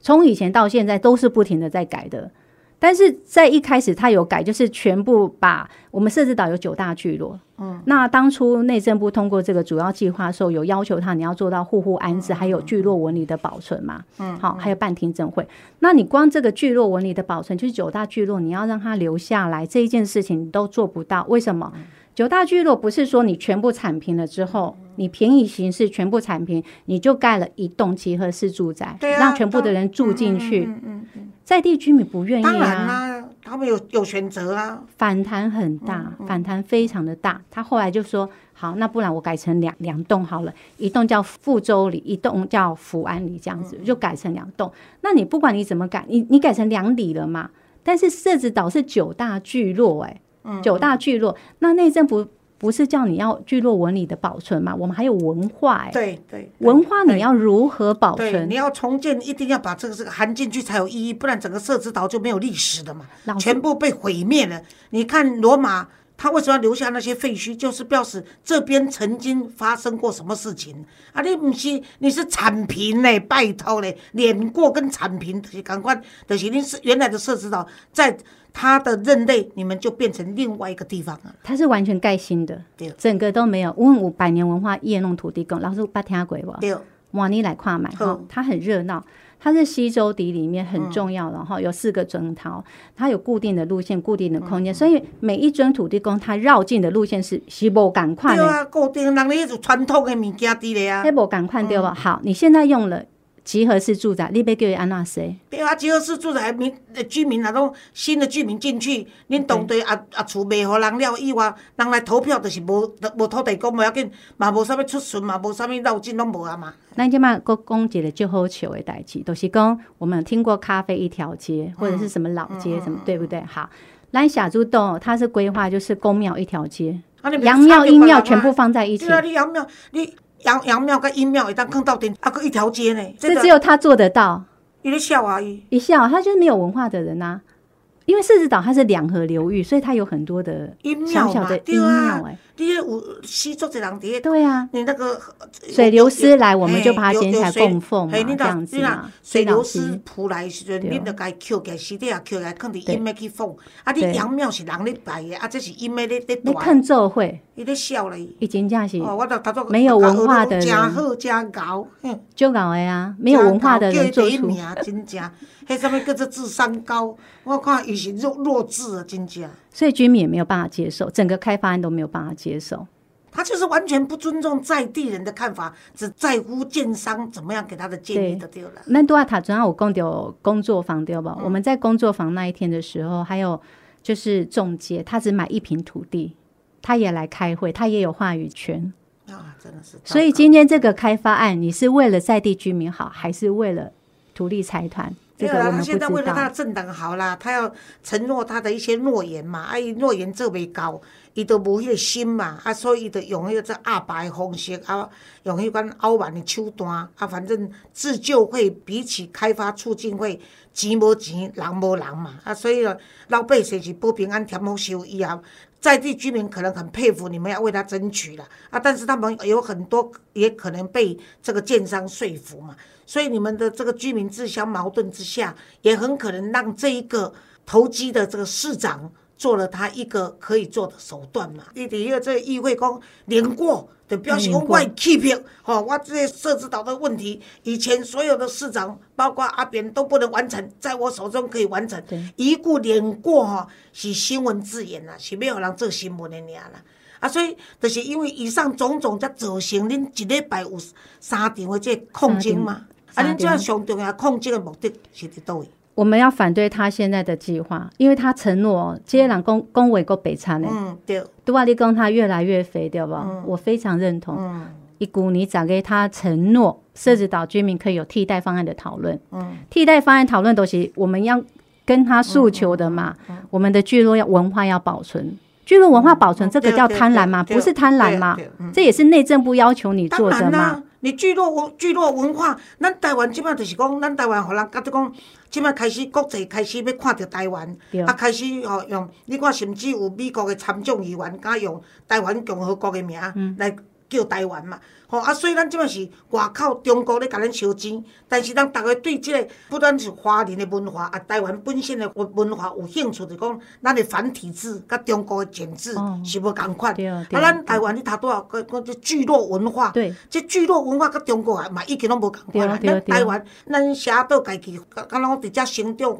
从以前到现在都是不停的在改的。但是在一开始，他有改，就是全部把我们设置岛有九大聚落。嗯，那当初内政部通过这个主要计划的时候，有要求他你要做到户户安置，还有聚落纹理的保存嘛。嗯，好，还有办听证会。那你光这个聚落纹理的保存，就是九大聚落，你要让它留下来这一件事情，你都做不到。为什么？九大聚落不是说你全部铲平了之后，你便宜形式全部铲平，你就盖了一栋集合式住宅，让全部的人住进去。嗯嗯。在地居民不愿意啊，他们有有选择啊，反弹很大，反弹非常的大。他后来就说：“好，那不然我改成两两栋好了，一栋叫富州里，一栋叫福安里，这样子就改成两栋。那你不管你怎么改，你你改成两里了嘛？但是设置岛是九大聚落，哎，九大聚落，那内政府。”不是叫你要聚落文理的保存嘛？我们还有文化哎，对对，文化你要如何保存？你要重建，一定要把这个这个含进去才有意义，不然整个社子岛就没有历史的嘛，全部被毁灭了。你看罗马，他为什么要留下那些废墟？就是表示这边曾经发生过什么事情啊？你不是你是铲平嘞，拜托嘞，碾过跟铲平，赶快的，是你是原来的社子岛在。他的任内，你们就变成另外一个地方了。它是完全盖新的，整个都没有。问五百年文化业弄土地公，老师八听鬼不？对，往你来跨买哈，它很热闹。它是西周底里面很重要的哈，有四个尊陶，它有固定的路线、固定的空间，所以每一尊土地公它绕境的路线是是无赶快的。对啊，固定，人咧就传统的物件伫咧啊。那无赶快对吧？好，你现在用了。集合式住宅，你要叫伊安那说？对啊，集合式住宅民居民那种新的居民进去，恁当地啊啊厝卖互人了以外，人来投票就是无无土地公无要紧，嘛无啥物出巡嘛，无啥物绕境拢无啊嘛。咱即马佫讲一个最好笑的代志，就是讲我们听过咖啡一条街或者是什么老街什么，对不对？好。咱小猪洞它是规划就是公庙一条街，阳庙阴庙全部放在一起对。啊，你阳庙你阳阳庙跟阴庙一旦坑到顶，啊，搁一条街呢，这只有他做得到。伊咧笑而已，一笑，他就是没有文化的人呐、因为狮子岛它是两河流域，所以它有很多的小小的，阴庙。哎、你咧有死足一人伫咧，对啊，你那个水流师来我们就嘿把它捡起来供奉嘛这样子嘛水流水老师师扑来的时阵，对你著该捡起来，尸体也捡起来，放伫对阴的去放。啊，你对阳庙是人咧拜的，啊，这是阴的咧咧大。那看做会伊咧笑咧。已经这样是哦，我都头拄没有文化的人真好真高，哼就搞的啊，没有文化的人做出名，真正。迄什么叫做智商高？我看伊是弱弱智啊，真正。所以居民也没有办法接受，整个开发案都没有办法接受。他就是完全不尊重在地人的看法，只在乎建商怎么样给他的建议对就对了。那杜阿塔昨天我公有工作房对吧？嗯我们在工作房那一天的时候，还有就是中介，他只买一平土地，他也来开会，他也有话语权。啊，真的是。所以今天这个开发案，你是为了在地居民好，还是为了土地财团？这没有啦，他现在为。了他的政党好啦，他要承诺他的一些诺言嘛，啊，伊诺言做袂到，伊都无迄个心嘛，啊，所以伊就用迄个这阿白的方式啊，用迄款傲慢的手段啊，反正自救会比起开发促进会，钱无钱，人无人嘛，啊，所以呢，老百姓是不平安、添福寿以后。在地居民可能很佩服你们要为他争取了啊，但是他们有很多也可能被这个建商说服嘛，所以你们的这个居民自相矛盾之下，也很可能让这一个投机的这个市长做了他一个可以做的手段嘛。你第一个这个议会讲连过，就表示讲我会欺骗，吼、我这些设置岛的问题，以前所有的市长，包括阿扁都不能完成，在我手中可以完成对。一顾连过吼、是新闻字眼啦，是要让人做新闻的尔啦。啊，所以就是因为以上种种，才造成恁一礼拜有三场的这个抗争嘛。啊，恁这三场上重要控制的目的是伫倒位？我们要反对他现在的计划，因为他承诺接人公公委够北餐呢，嗯，对，杜瓦利公他越来越肥，对吧？我非常认同。嗯一股你咋给他承诺，设置岛居民可以有替代方案的讨论。嗯，替代方案讨论都是我们要跟他诉求的嘛。嗯我们的聚落要文化要保存，聚落文化保存这个叫贪婪吗？不是贪婪吗？这也是内政部要求你做的嘛你聚落文聚落文化，咱台湾即摆就是讲，咱台湾互人觉得讲，即摆开始国际开始要看着台湾，啊，开始吼、用，你看甚至有美国的参众议员敢用台湾共和国的名来叫台湾嘛。吼、啊，所以咱即满是外口中国咧甲咱烧钱，但是咱逐个对即、个不单是华人的文化，啊，台湾本身的文文化有兴趣，就讲咱的繁体字甲中国的简字哦是无共款。啊，咱台湾你读多少个讲这聚落文化。对，这聚落文化甲中国啊，嘛已经拢无共款咱台湾，咱写倒家己，敢敢拢伫遮生长，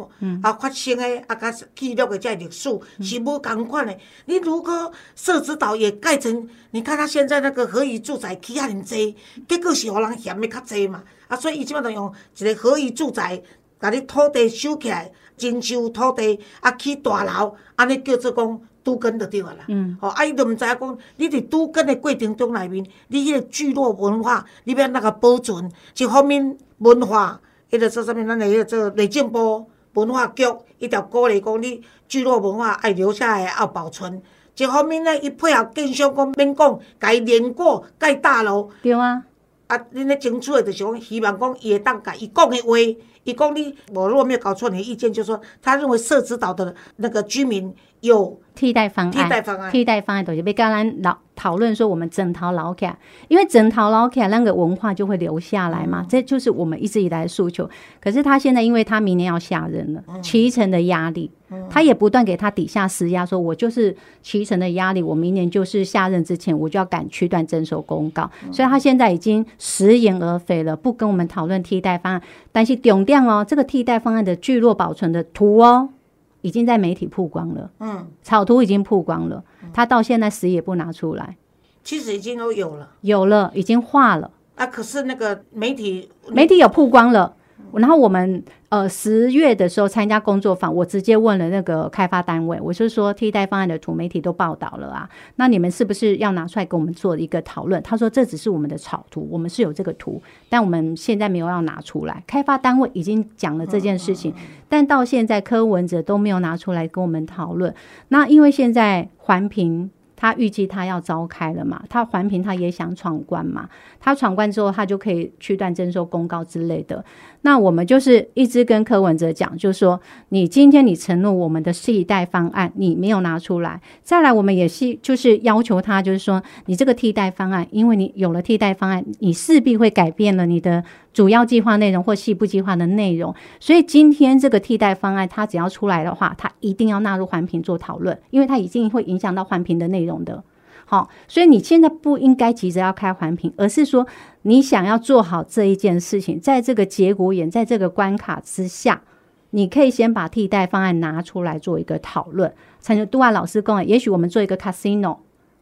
啊发生的啊，甲记录的这历史是无共款的。你如果社子岛也盖成，你看他现在那个何以住宅起遐尼济，结果是互人嫌的较济嘛。啊，所以伊即摆就用一个合宜住宅，甲你土地收起来，征收土地，啊起大楼，安尼叫做讲。都根就对啊啦，嗯，吼，啊，伊就毋知影讲，你伫都根的过程中内面，你迄个聚落文化，你要那个保存，一方面文化，迄个说啥物，咱的迄个做内政部文化局，伊条鼓励讲你聚落文化爱留下来，要保存。一方面呢，伊配合建商讲免讲，甲伊连过盖大楼，对啊，啊，恁咧争取的就是讲，希望讲伊会当甲伊讲的话，伊讲你，我如果没有搞错你的意见，就是说，他认为社子岛的那个居民有替代方案，替代方案。替代方案就是要跟咱老讨论说，我们整套老卡，因为整套老卡那个文化就会留下来嗯。嘛，这就是我们一直以来的诉求。可是他现在，因为他明年要下任了，嗯。骑乘的压力，他也不断给他底下施压，说我就是骑乘的压力，我明年就是下任之前，我就要赶区段征收公告，嗯。所以他现在已经食言而肥了，不跟我们讨论替代方案。但是重点哦，这个替代方案的聚落保存的图哦，已经在媒体曝光了。嗯，草图已经曝光了，他到现在死也不拿出来，其实已经都有了有了，已经画了，啊。可是那个媒体，媒体有曝光了，然后我们呃十月的时候参加工作坊，我直接问了那个开发单位，我就说替代方案的图媒体都报道了啊，那你们是不是要拿出来跟我们做一个讨论？他说这只是我们的草图，我们是有这个图，但我们现在没有要拿出来。开发单位已经讲了这件事情，但到现在柯文哲都没有拿出来跟我们讨论。那因为现在环评。他预计他要召开了嘛？他环评他也想闯关嘛？他闯关之后，他就可以去断征收公告之类的。那我们就是一直跟柯文哲讲，就是说，你今天你承诺我们的替代方案，你没有拿出来。再来，我们也是就是要求他，就是说，你这个替代方案，因为你有了替代方案，你势必会改变了你的主要计划内容或细部计划的内容。所以今天这个替代方案，它只要出来的话，它一定要纳入环评做讨论，因为它已经会影响到环评的内容的。好，所以你现在不应该急着要开环评，而是说你想要做好这一件事情，在这个节骨眼，在这个关卡之下，你可以先把替代方案拿出来做一个讨论。陈杜万老师跟我，也许我们做一个 casino。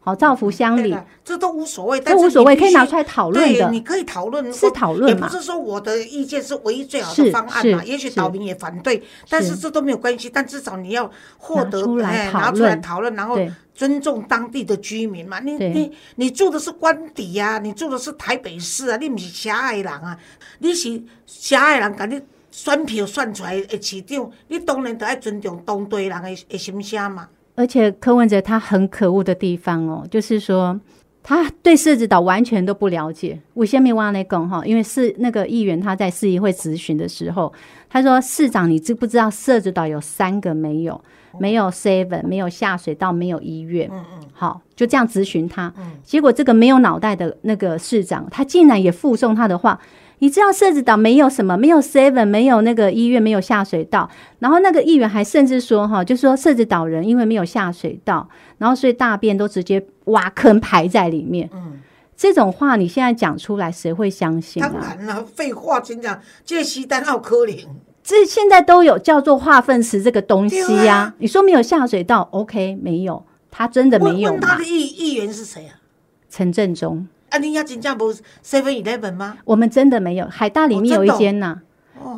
好，造福乡里，这都无所谓，这无所谓，可以拿出来讨论的。你可以讨论，是讨论嘛？也不是说我的意见是唯一最好的方案嘛？也许岛民也反对，但是这都没有关系。但至少你要获得，哎，拿出来讨论，然后尊重当地的居民嘛。你你你住的是官邸呀，你住的是台北市啊，你不是狭隘人啊，你是狭隘人，把你选票选出来的市长，你当然得爱尊重当地人的的心声嘛。而且柯文哲他很可恶的地方哦，就是说他对设置岛完全都不了解。我先没挖那讲哈，因为是那个议员他在市议会咨询的时候，他说市长你知不知道设置岛有三个没有，没有 seven，没有下水道，没有医院。嗯嗯，好，就这样咨询他。结果这个没有脑袋的那个市长，他竟然也附送他的话。你知道社子岛没有什么，没有 seven，没有那个医院，没有下水道。然后那个议员还甚至说，哈，就说社子岛人因为没有下水道，然后所以大便都直接挖坑排在里面。嗯，这种话你现在讲出来，谁会相信？当然了，废话，真讲这西单奥科林，这现在都有叫做化粪池这个东西呀。你说没有下水道，OK，没有，他真的没有问他的议议员是谁啊？陈振中。啊，你要真正无 Seven Eleven 吗？我们真的没有，海大里面有一间呐。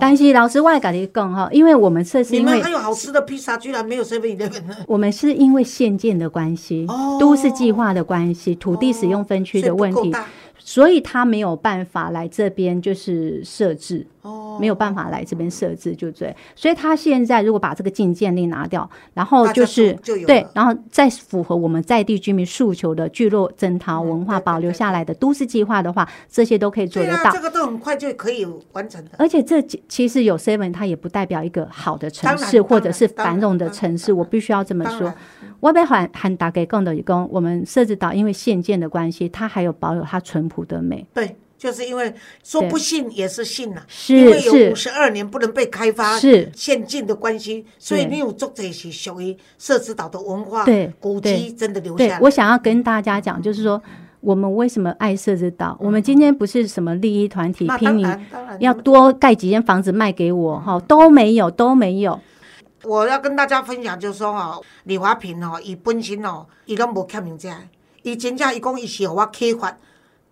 但是老师外改的更哈，因为我们这是因为还有好吃的披萨，居然没有 Seven Eleven。我们是因为限建的关系，都市计划的关系，土地使用分区的问题。所以他没有办法来这边就是设置，哦，没有办法来这边设置就对。所以他现在如果把这个禁建令拿掉，然后就是对，然后再符合我们在地居民诉求的聚落征讨文化保留下来的都市计划的话，这些都可以做得到。这个都很快就可以完成的。而且这其实有 seven，它也不代表一个好的城市或者是繁荣的城市。我必须要这么说。我被喊喊打给更的工，我们设置到因为县建的关系，它还有保有它淳朴的美。对，就是因为说不信也是信呐，因为有五十二年不能被开发，是县境的关系，所以你有做这些属于社子岛的文化对古迹，真的留下来。我想要跟大家讲，就是说我们为什么爱设置岛？我们今天不是什么利益团体，拼你要多盖几间房子卖给我哈，都没有，都没有。我要跟大家分享，就是说哈，李华平哦，伊本身哦，伊拢无欠名这，伊真正伊讲伊是互我启发，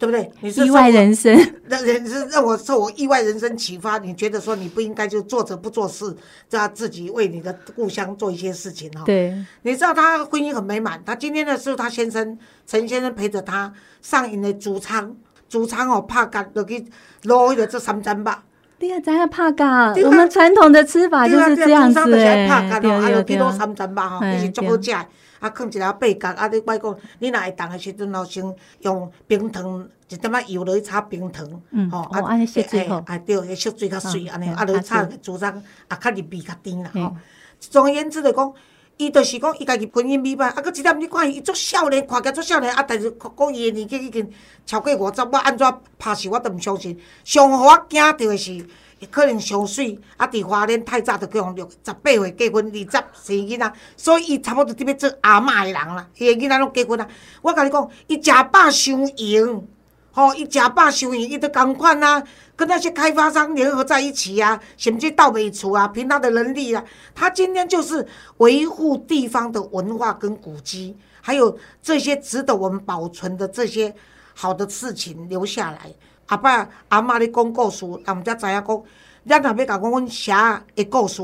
对不对？你是意外人生，让人是让我受我意外人生启发。你觉得说你不应该就做着不做事，要自己为你的故乡做一些事情哈？对。你知道他婚姻很美满，他今天的是他先生陈先生陪着他上瘾的主仓，主仓哦怕干落去捞迄个这三针吧。对啊，咱要拍噶，我们传统的吃法就是这样子诶。对啊，有几多三层肉吼，伊是足好食。啊，放一条八角，啊，你莫讲，你若会冻的时阵，老，先用冰糖一点仔油落去炒冰糖，吼，啊，安尼色水好。啊，对，迄色水较水，安尼，啊，落去炒猪肠，啊，较入味较甜啦，吼。总而言之就讲，伊就是讲，伊家己婚姻美满，啊，搁一点你看伊足少年，看起来足少年，啊，但是讲伊的年纪已经超过五十，我安怎拍死我都毋相信。上互我惊着的是。可能上水，啊！伫花莲太早就叫用六十八岁结婚，二十生囡仔，所以伊差不多伫要做阿嬷的人啦。伊的囡仔拢结婚啊！我甲你讲，伊食饱伤闲，吼！伊食饱伤营，伊都共款啊，跟那些开发商联合在一起啊，甚至到尾处啊，凭他的能力啊，他今天就是维护地方的文化跟古迹，还有这些值得我们保存的这些好的事情留下来。阿爸阿妈咧讲故事，人毋则知影讲，咱若要甲讲阮写的故事，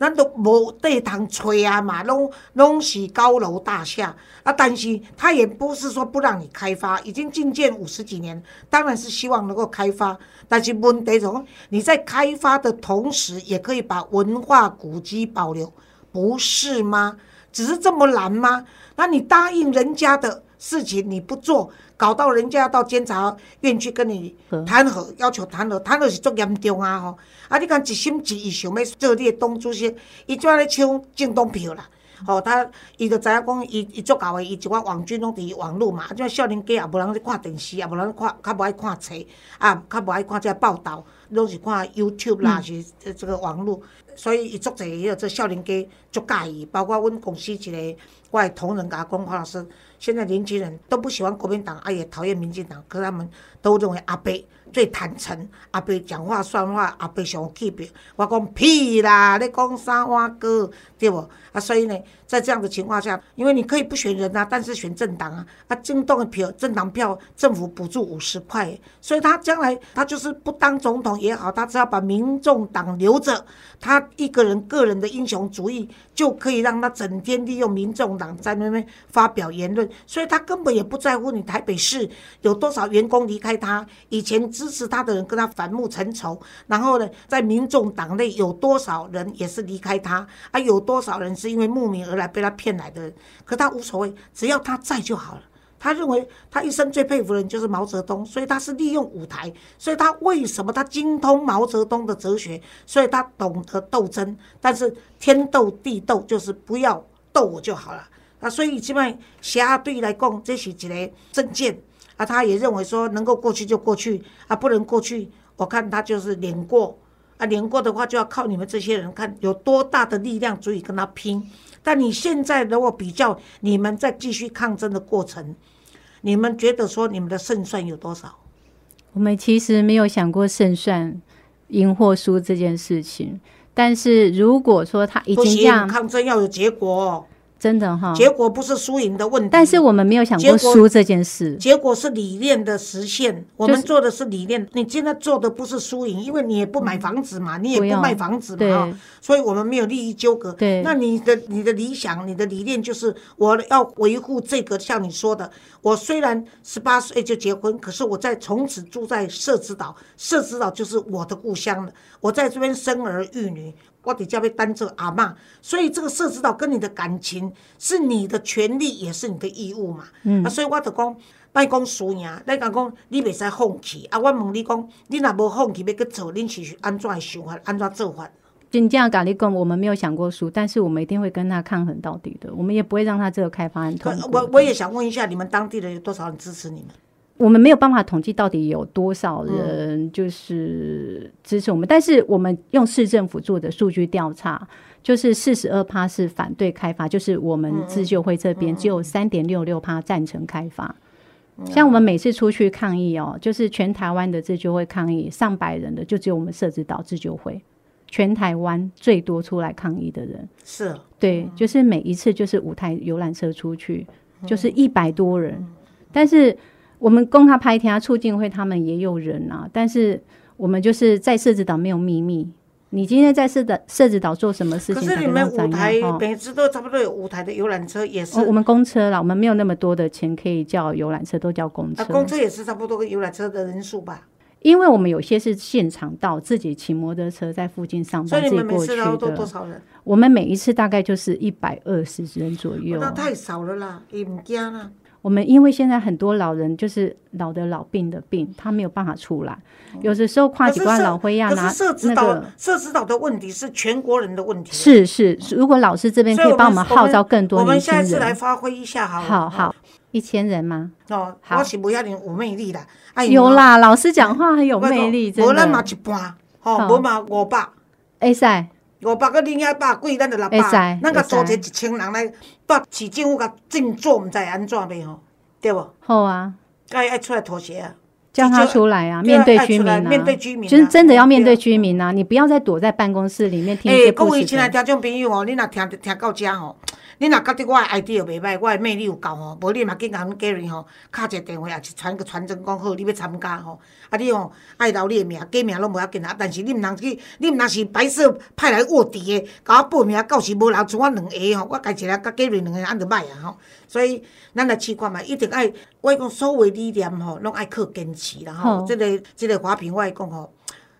咱都无地通吹啊嘛，拢拢是高楼大厦啊。但是他也不是说不让你开发，已经进建五十几年，当然是希望能够开发。但是问题就是，你在开发的同时，也可以把文化古迹保留，不是吗？只是这么难吗？那你答应人家的事情你不做，搞到人家要到监察院去跟你谈和，要求谈和，谈和是足严重啊！吼，啊，你看一心一意想要做你的党主席，伊怎咧抢政党票啦？吼，他伊就知影讲，伊伊足够的，伊一寡网军拢伫网络嘛，啊，种少年家也无人咧看电视，也无人看，较无爱看册，啊，较无爱看这报道，拢是看 YouTube 啦，是这个网络。所以伊足侪迄个这少年家足介意，包括阮公司一个我的同仁甲我讲，黄老师，现在年轻人都不喜欢国民党，啊也讨厌民进党，可他们都认为阿伯最坦诚，阿伯讲话算话，阿伯上有气魄。我讲屁啦，你讲啥话哥，对不？啊，所以呢，在这样的情况下，因为你可以不选人啊，但是选政党啊，啊，政党的票、政党票，政府补助五十块，所以他将来他就是不当总统也好，他只要把民众党留着，他一个人个人的英雄主义就可以让他整天利用民众党在那边发表言论，所以他根本也不在乎你台北市有多少员工离开他，以前支持他的人跟他反目成仇，然后呢，在民众党内有多少人也是离开他，啊，有多少人。是因为慕名而来被他骗来的人，可他无所谓，只要他在就好了。他认为他一生最佩服的人就是毛泽东，所以他是利用舞台。所以他为什么他精通毛泽东的哲学？所以他懂得斗争。但是天斗地斗就是不要斗我就好了。啊，所以基本上侠对来讲，这是一个政见啊。他也认为说能够过去就过去啊，不能过去，我看他就是脸过。啊，连过的话就要靠你们这些人看有多大的力量足以跟他拼。但你现在如果比较你们在继续抗争的过程，你们觉得说你们的胜算有多少？我们其实没有想过胜算赢或输这件事情。但是如果说他已经这样抗争要有结果。真的哈，结果不是输赢的问题，但是我们没有想过输这件事。结果是理念的实现，我们做的是理念。你现在做的不是输赢，因为你也不买房子嘛，你也不卖房子嘛，所以我们没有利益纠葛。对，那你的你的理想，你的理念就是我要维护这个，像你说的，我虽然十八岁就结婚，可是我在从此住在社子岛，社子岛就是我的故乡了，我在这边生儿育女。我底下被当做阿妈，所以这个社指导跟你的感情是你的权利，也是你的义务嘛。嗯，啊，所以我就讲，别讲输赢，你讲讲你袂使放弃。啊，我问你讲，你若无放弃要去做，恁是安怎的想法，安怎做法？真正甲你讲，我们没有想过输，但是我们一定会跟他抗衡到底的。我们也不会让他这个开发案通过。我我也想问一下，你们当地的有多少人支持你们？我们没有办法统计到底有多少人就是支持我们，但是我们用市政府做的数据调查，就是四十二趴是反对开发，就是我们自救会这边只有三点六六趴赞成开发。像我们每次出去抗议哦，就是全台湾的自救会抗议，上百人的就只有我们设置岛自救会，全台湾最多出来抗议的人。是，对，就是每一次就是五台游览车出去，就是一百多人，但是。我们供他拍天促进会，他们也有人啊，但是我们就是在设置岛没有秘密。你今天在设的设置岛做什么事情？可是你们舞台每次都差不多有五台的游览车，也是我们公车啦，我们没有那么多的钱可以叫游览车，都叫公车。公车也是差不多跟游览车的人数吧？因为我们有些是现场到，自己骑摩托车在附近上班，自己过去的。多少人？我们每一次大概就是一百二十人左右。那太少了啦，也唔惊啦。我们因为现在很多老人就是老的老病的病，他没有办法出来。有的时候跨几关老灰亚拿那个社指导的问题是全国人的问题。是是，如果老师这边可以帮我们号召更多我们下一次来发挥一下好。好好，一千人吗？哦，我是不要你有魅力的。有啦，老师讲话很有魅力，真的。无咱嘛一半，吼，无嘛五百。会使。五百个零一百贵，咱就六百，咱甲组织一千人来，把市政府甲振作，毋知安怎袂吼，对无？好啊，该爱出来妥协啊，叫他出来啊，面对居民啊，面对居民，就是真的要面对居民啊！你不要再躲在办公室里面听一些故事。各位亲爱听众朋友哦，你若听听到这吼，你若觉得我的 idea 袂歹，我的魅力有够吼，无你嘛紧甲阮 Gary 吼，敲一个电话，也是传个传真讲好，你要参加吼。啊，你吼爱留你的名，假名拢无要紧啊。但是你毋通去，你毋通是白色派来卧底的，甲我报名，到时无人剩我两个吼，我家一个甲 Gary 两个安着歹啊吼。所以咱来试看嘛，一定爱，我讲所有理念吼，拢爱靠坚持啦吼。即个即个华平我来讲吼，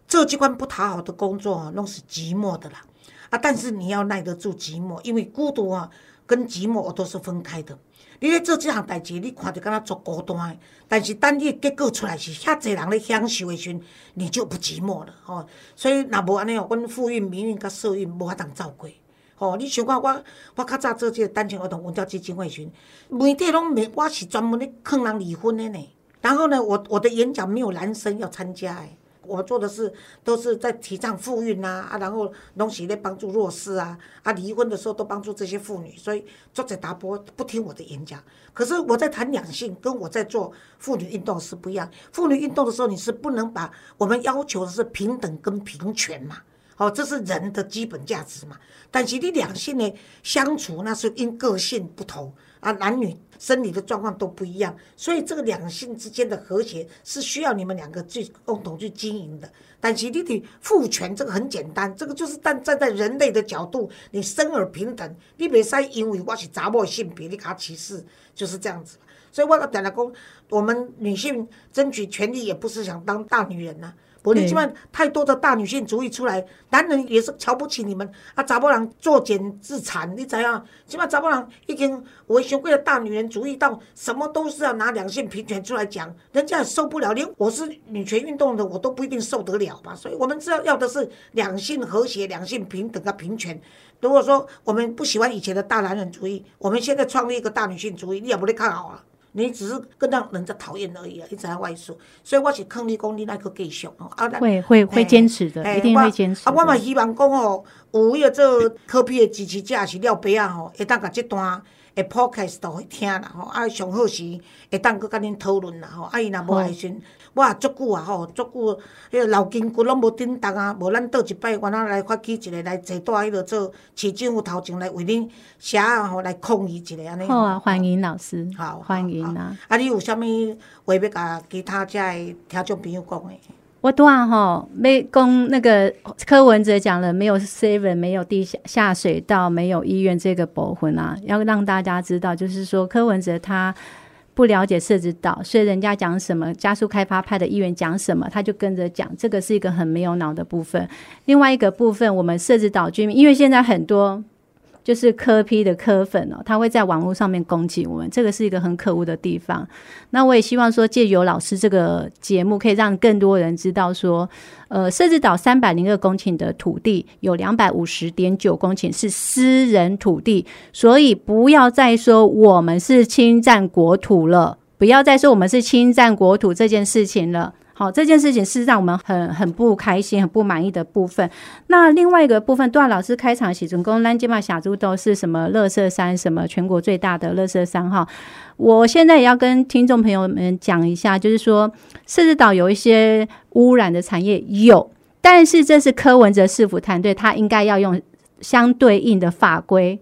做即款不讨好的工作吼，拢是寂寞的啦。啊，但是你要耐得住寂寞，因为孤独啊。跟寂寞都是分开的。你咧做即项代志，你看着敢若足孤单。但是等你结果出来是遐济人咧享受的时，你就不寂寞了吼。所以若无安尼哦，阮富运、命运甲社运无法通照顾。吼，你想看我，我较早做即个单亲儿童文教基金会时，媒体拢没，我是专门咧劝人离婚的呢。然后呢，我我的演讲没有男生要参加诶。我做的是都是在提倡妇运呐，啊，然后拢是咧帮助弱势啊，啊，离婚的时候都帮助这些妇女，所以作者达波不听我的演讲。可是我在谈两性，跟我在做妇女运动是不一样。妇女运动的时候，你是不能把我们要求的是平等跟平权嘛，哦，这是人的基本价值嘛。但是你两性呢相处，那是因个性不同。啊，男女生理的状况都不一样，所以这个两性之间的和谐是需要你们两个去共同去经营的。但其你的父权这个很简单，这个就是站站在人类的角度，你生而平等，你别使因为我是杂某性别，你卡歧视，就是这样子。所以我讲来讲，我们女性争取权利也不是想当大女人呐。不，你起码太多的大女性主义出来，男人也是瞧不起你们。啊，查甫人作茧自残，你知影？起码查甫人已经为学会了大女人主义到什么都是要拿两性平权出来讲，人家也受不了。连我是女权运动的，我都不一定受得了吧。所以我们知道要的是两性和谐、两性平等的平权。如果说我们不喜欢以前的大男人主义，我们现在创立一个大女性主义，你也不得看好啊。你只是更让人家讨厌而已啊！一直在外说，所以我是劝你讲，你那个继续哦。啊，会会会坚持的，一定会坚持。啊，我嘛希望讲哦，有迄个做科比的支持者是廖白啊吼，会当甲这段的 podcast 都听啦吼。啊，上好是会当搁甲恁讨论啦吼。啊，伊若无爱先。我也足久啊吼，足久，迄个老筋骨拢无振动啊，无咱倒一摆，我仔来发起一个来坐在迄落做市政府头前来为恁写啊吼来抗议一个安尼。好啊，欢迎老师，好，欢迎啊。啊，你有啥物话要甲其他遮的听众朋友讲诶？我拄啊吼，要讲那个柯文哲讲了，没有 seven，没有地下下水道，没有医院这个部分啊，要让大家知道，就是说柯文哲他。不了解设置岛，所以人家讲什么加速开发派的议员讲什么，他就跟着讲。这个是一个很没有脑的部分。另外一个部分，我们设置岛居民，因为现在很多。就是科批的科粉哦，他会在网络上面攻击我们，这个是一个很可恶的地方。那我也希望说，借由老师这个节目，可以让更多人知道说，呃，设置岛三百零二公顷的土地，有两百五十点九公顷是私人土地，所以不要再说我们是侵占国土了，不要再说我们是侵占国土这件事情了。好，这件事情是让我们很很不开心、很不满意的部分。那另外一个部分，段老师开场写成功，蓝金马小猪都是什么？乐色山，什么全国最大的乐色山？哈，我现在也要跟听众朋友们讲一下，就是说，狮子岛有一些污染的产业有，但是这是柯文哲市府团队，他应该要用相对应的法规。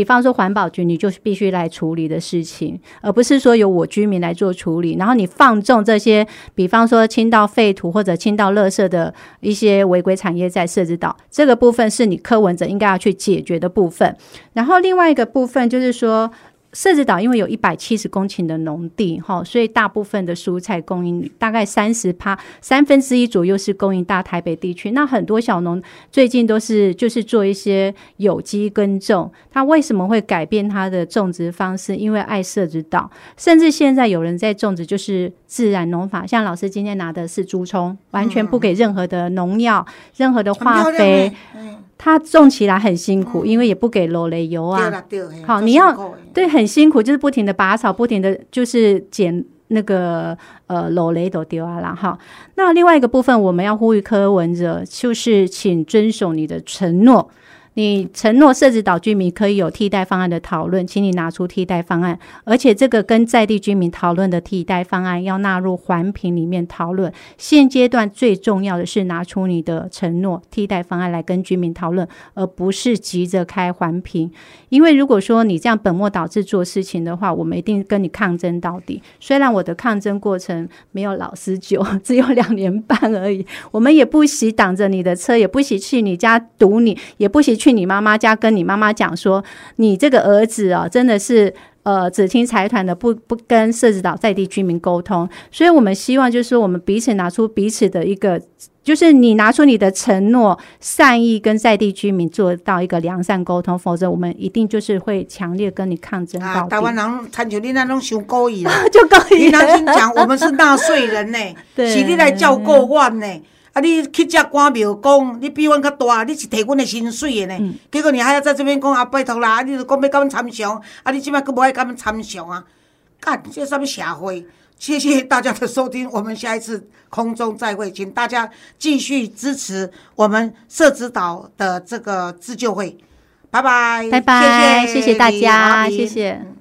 比方说环保局，你就是必须来处理的事情，而不是说由我居民来做处理。然后你放纵这些，比方说倾倒废土或者倾倒垃圾的一些违规产业在设置岛，这个部分是你柯文者应该要去解决的部分。然后另外一个部分就是说。设置岛因为有一百七十公顷的农地，哈，所以大部分的蔬菜供应大概三十趴，三分之一左右是供应大台北地区。那很多小农最近都是就是做一些有机耕种，他为什么会改变他的种植方式？因为爱设置岛，甚至现在有人在种植就是自然农法，像老师今天拿的是猪葱，完全不给任何的农药、任何的化肥。它种起来很辛苦，因为也不给罗雷油啊。好，你要对很辛苦，就是不停的拔草，不停的就是捡那个呃罗雷都丢啊啦。哈，那另外一个部分，我们要呼吁柯文哲，就是请遵守你的承诺。你承诺设置岛居民可以有替代方案的讨论，请你拿出替代方案，而且这个跟在地居民讨论的替代方案要纳入环评里面讨论。现阶段最重要的是拿出你的承诺替代方案来跟居民讨论，而不是急着开环评。因为如果说你这样本末倒置做事情的话，我们一定跟你抗争到底。虽然我的抗争过程没有老师久，只有两年半而已，我们也不惜挡着你的车，也不惜去你家堵你，也不惜去。你妈妈家跟你妈妈讲说，你这个儿子啊，真的是呃只听财团的，不不跟社子岛在地居民沟通。所以我们希望就是说，我们彼此拿出彼此的一个，就是你拿出你的承诺、善意，跟在地居民做到一个良善沟通，否则我们一定就是会强烈跟你抗争到台湾人参像你那种想故意啦，就故意。你良心讲，我们是纳税人呢，是你来照顾我呢。啊！你去只官庙讲，你比阮较大，你是摕阮的薪水的呢。结果你还要在这边讲啊，拜托啦！你就讲要甲阮参详，啊，你即摆佫无爱甲阮参详啊？干，这什么社会？谢谢大家的收听，我们下一次空中再会，请大家继续支持我们社子岛的这个自救会。拜拜，拜拜，谢谢大家，谢谢。